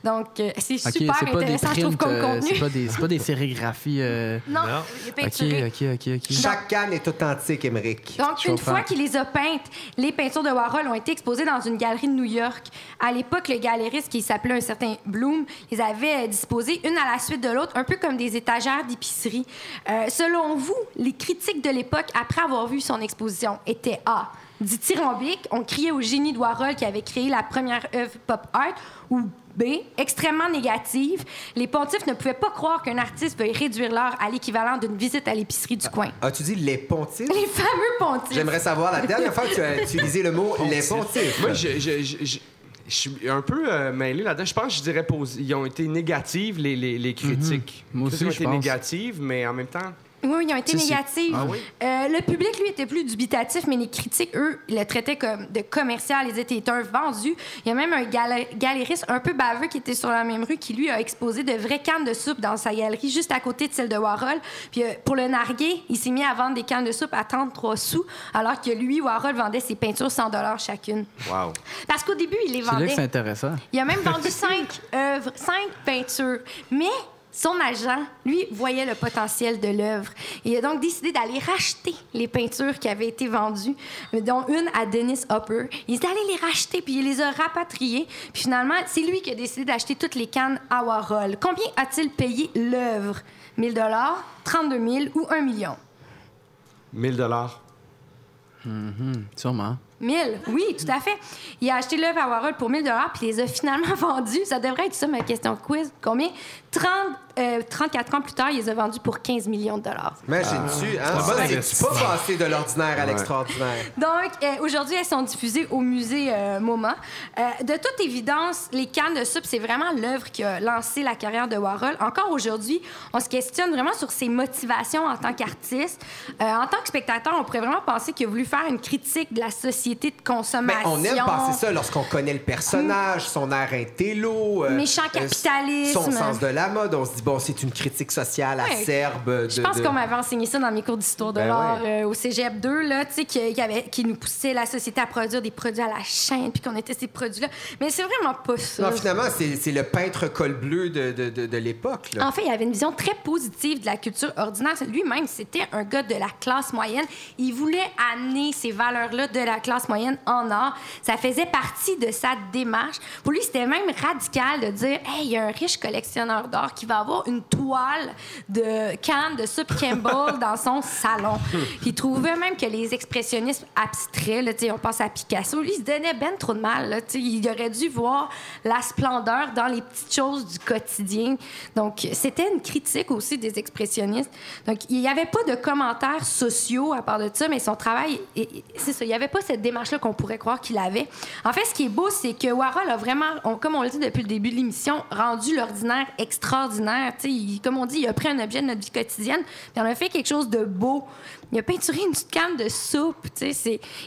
Donc, euh, c'est Ok, super c'est pas des intéressant, je trouve, prints, comme euh, contenu. c'est pas des, c'est pas des sérigraphies. euh, Non, est Ok, peinturé. ok, ok, ok. Chaque canne est authentique, Émeric. Donc, Je une comprends. fois qu'il les a peintes, les peintures de Warhol ont été exposées dans une galerie de New York. À l'époque, le galériste, qui s'appelait un certain Bloom, les avait euh, disposées une à la suite de l'autre, un peu comme des étagères d'épicerie. Euh, selon vous, les critiques de l'époque, après avoir vu son exposition, étaient A. Dithyrambiques, on criait au génie de Warhol qui avait créé la première œuvre pop art, ou B, extrêmement négative. Les pontifs ne pouvaient pas croire qu'un artiste veuille réduire l'art à l'équivalent d'une visite à l'épicerie du coin. As-tu dit les pontifs? Les fameux pontifs. J'aimerais savoir, la dernière fois que tu as utilisé le mot les pontifs. Moi, je, je, je, je- je suis un peu euh, mêlé là-dedans. Je pense que je dirais posi- ils ont été négatives, les, les, les critiques. Moi aussi, Ils ont je été pense. négatives, mais en même temps... Oui, oui, ils ont été négatifs. Ah oui? Euh, le public, lui, était plus dubitatif, mais les critiques, eux, ils le traitaient comme de commercial. Ils étaient un vendu. Il y a même un gala- galériste un peu baveux qui était sur la même rue qui, lui, a exposé de vraies cannes de soupe dans sa galerie, juste à côté de celle de Warhol. Puis euh, pour le narguer, il s'est mis à vendre des cannes de soupe à 33 sous, alors que lui, Warhol, vendait ses peintures 100 chacune. Wow. Parce qu'au début, il les vendait. c'est intéressant. Il a même vendu cinq œuvres, cinq peintures. Mais son agent, lui, voyait le potentiel de l'œuvre. Il a donc décidé d'aller racheter les peintures qui avaient été vendues, dont une à Dennis Hopper. Il est allé les racheter, puis il les a rapatriées. Puis finalement, c'est lui qui a décidé d'acheter toutes les cannes à Warhol. Combien a-t-il payé l'œuvre? 1000 dollars, 32 000 ou 1 million? 1000 dollars. Sûrement. 1000, oui, tout à fait. Il a acheté l'œuvre à Warhol pour 1000 puis les a finalement vendus. Ça devrait être ça, ma question de quiz. Combien? 30, euh, 34 ans plus tard, il les a vendus pour 15 millions de dollars. Imagine-tu, hein? un bon Ça, c'est pas passé de l'ordinaire à l'extraordinaire. Donc, euh, aujourd'hui, elles sont diffusées au musée euh, MoMA. Euh, de toute évidence, les cannes de soupe, c'est vraiment l'œuvre qui a lancé la carrière de Warhol. Encore aujourd'hui, on se questionne vraiment sur ses motivations en tant qu'artiste. Euh, en tant que spectateur, on pourrait vraiment penser qu'il a voulu faire une critique de la société de consommation. on aime penser ça lorsqu'on connaît le personnage, son air intello. euh, Méchant euh, capitalisme. Son sens de la mode. On se dit, bon, c'est une critique sociale Ouais. acerbe. De, Je pense de- qu'on m'avait enseigné ça dans mes cours d'histoire de Ben l'art ouais. euh, au Cégep 2, là, tu sais, qui, qui avait- qui nous poussait la société à produire des produits à la chaîne, puis qu'on était ces produits-là. Mais c'est vraiment pas ça. Non, finalement, c'est le peintre col bleu de, de, l'époque. En fait, il avait une vision très positive de la culture ordinaire. Lui-même, c'était un gars de la classe moyenne. Il voulait amener ces valeurs-là de la classe moyenne en art. Ça faisait partie de sa démarche. Pour lui, c'était même radical de dire Hey, il y a un riche collectionneur d'art qui va avoir une toile de canne de soupe Campbell dans son salon. Il trouvait même que les expressionnistes abstraits, on pense à Picasso, lui, il se donnait ben trop de mal. là, il aurait dû voir la splendeur dans les petites choses du quotidien. Donc, c'était une critique aussi des expressionnistes. Donc, il n'y avait pas de commentaires sociaux à part de ça, mais son travail, c'est ça, il n'y avait pas cette démarche-là qu'on pourrait croire qu'il avait. En fait, ce qui est beau, c'est que Warhol a vraiment, on- comme on le dit depuis le début de l'émission, rendu l'ordinaire extraordinaire. Il- comme on dit, il a pris un objet de notre vie quotidienne, puis on a fait quelque chose de beau. Il a peinturé une petite canne de soupe.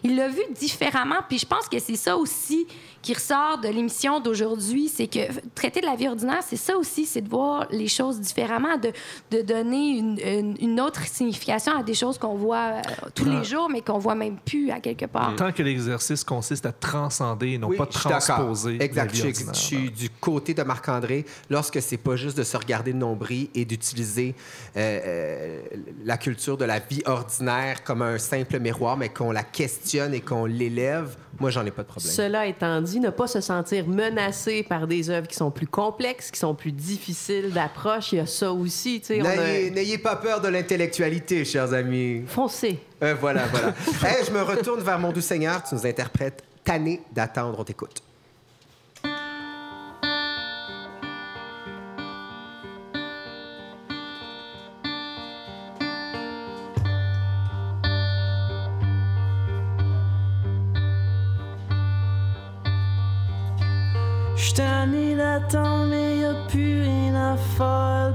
Il l'a vu différemment. Puis je pense que c'est ça aussi qui ressort de l'émission d'aujourd'hui. C'est que traiter de la vie ordinaire, c'est ça aussi, c'est de voir les choses différemment, de, de donner une, une- une autre signification à des choses qu'on voit euh, tous les jours, mais qu'on voit même plus à quelque part. Que l'exercice consiste à transcender et non Oui, pas transposer. Exact. Je suis, ordinaire. je suis du côté de Marc-André lorsque c'est pas juste de se regarder le nombril et d'utiliser euh, euh, la culture de la vie ordinaire comme un simple miroir, mais qu'on la questionne et qu'on l'élève. Moi, j'en ai pas de problème. Cela étant dit, ne pas se sentir menacé par des œuvres qui sont plus complexes, qui sont plus difficiles d'approche, il y a ça aussi. a- n'ayez pas peur de l'intellectualité, chers amis. Foncez. Euh, voilà, voilà. Je me retourne vers mon doux Seigneur. Tu nous interprètes Tanné d'attendre. On t'écoute. Tanné d'attendre, mais y'a plus rien à faire.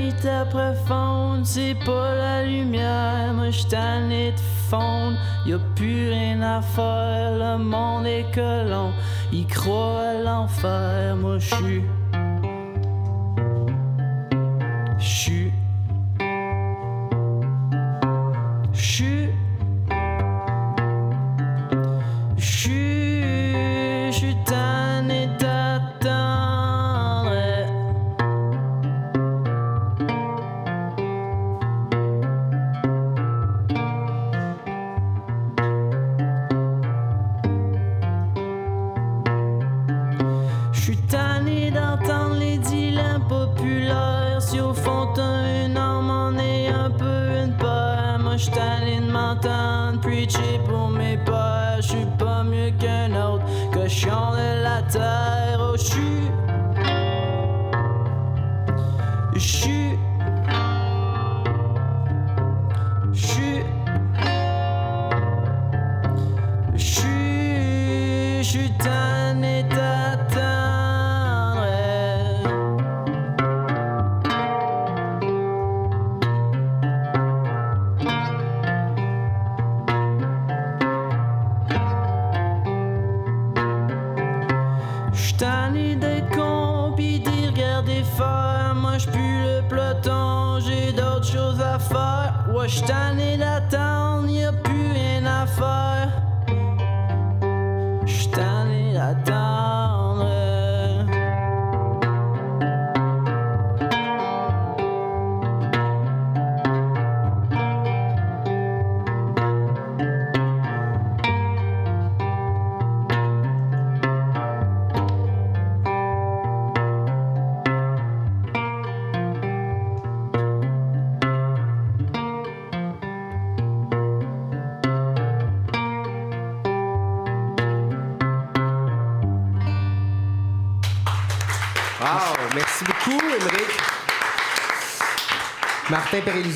Est après fondre, c'est pas la lumière. Moi j'suis tanné de fondre, y'a plus rien à faire. Le monde est colon, il croit à l'enfer. Moi. J'suis. J'pue le peloton, j'ai d'autres choses à faire. Ouais, j'suis tanné d'attendre, y'a plus rien à faire.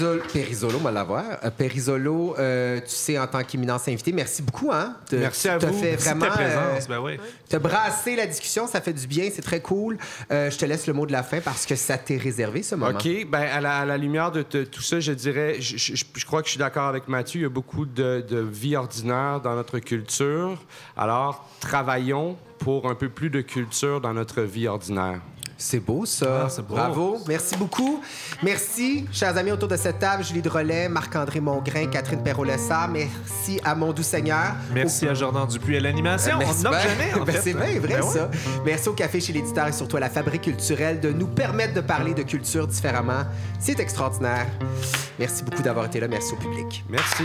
Périsolo, Périsolo, on va l'avoir. Euh, Périsolo, euh, tu sais, en tant qu'éminence invité, merci beaucoup. Hein? Te- Merci à vous. fait Merci de vraiment. ta présence, euh, ben oui. T'as brassé la discussion, ça fait du bien, c'est très cool. Euh, je te laisse le mot de la fin parce que ça t'est réservé, ce moment. OK. Ben, à, la, à la lumière de te- tout ça, je dirais, je, je- je crois que je suis d'accord avec Mathieu. Il y a beaucoup de, de vie ordinaire dans notre culture. Alors, travaillons pour un peu plus de culture dans notre vie ordinaire. C'est beau, ça. Ah, beau. Bravo. Merci beaucoup. Merci, chers amis autour de cette table. Julie Drolet, Marc-André Mongrain, Catherine Perrault-Lessard. Merci à mon doux Seigneur. Merci à Jordan Dupuis à l'animation. Ben, On jamais, en ben, fait. C'est bien vrai, Ben ouais. ça. Merci au Café chez l'éditeur et surtout à la Fabrique culturelle de nous permettre de parler de culture différemment. C'est extraordinaire. Merci beaucoup d'avoir été là. Merci au public. Merci.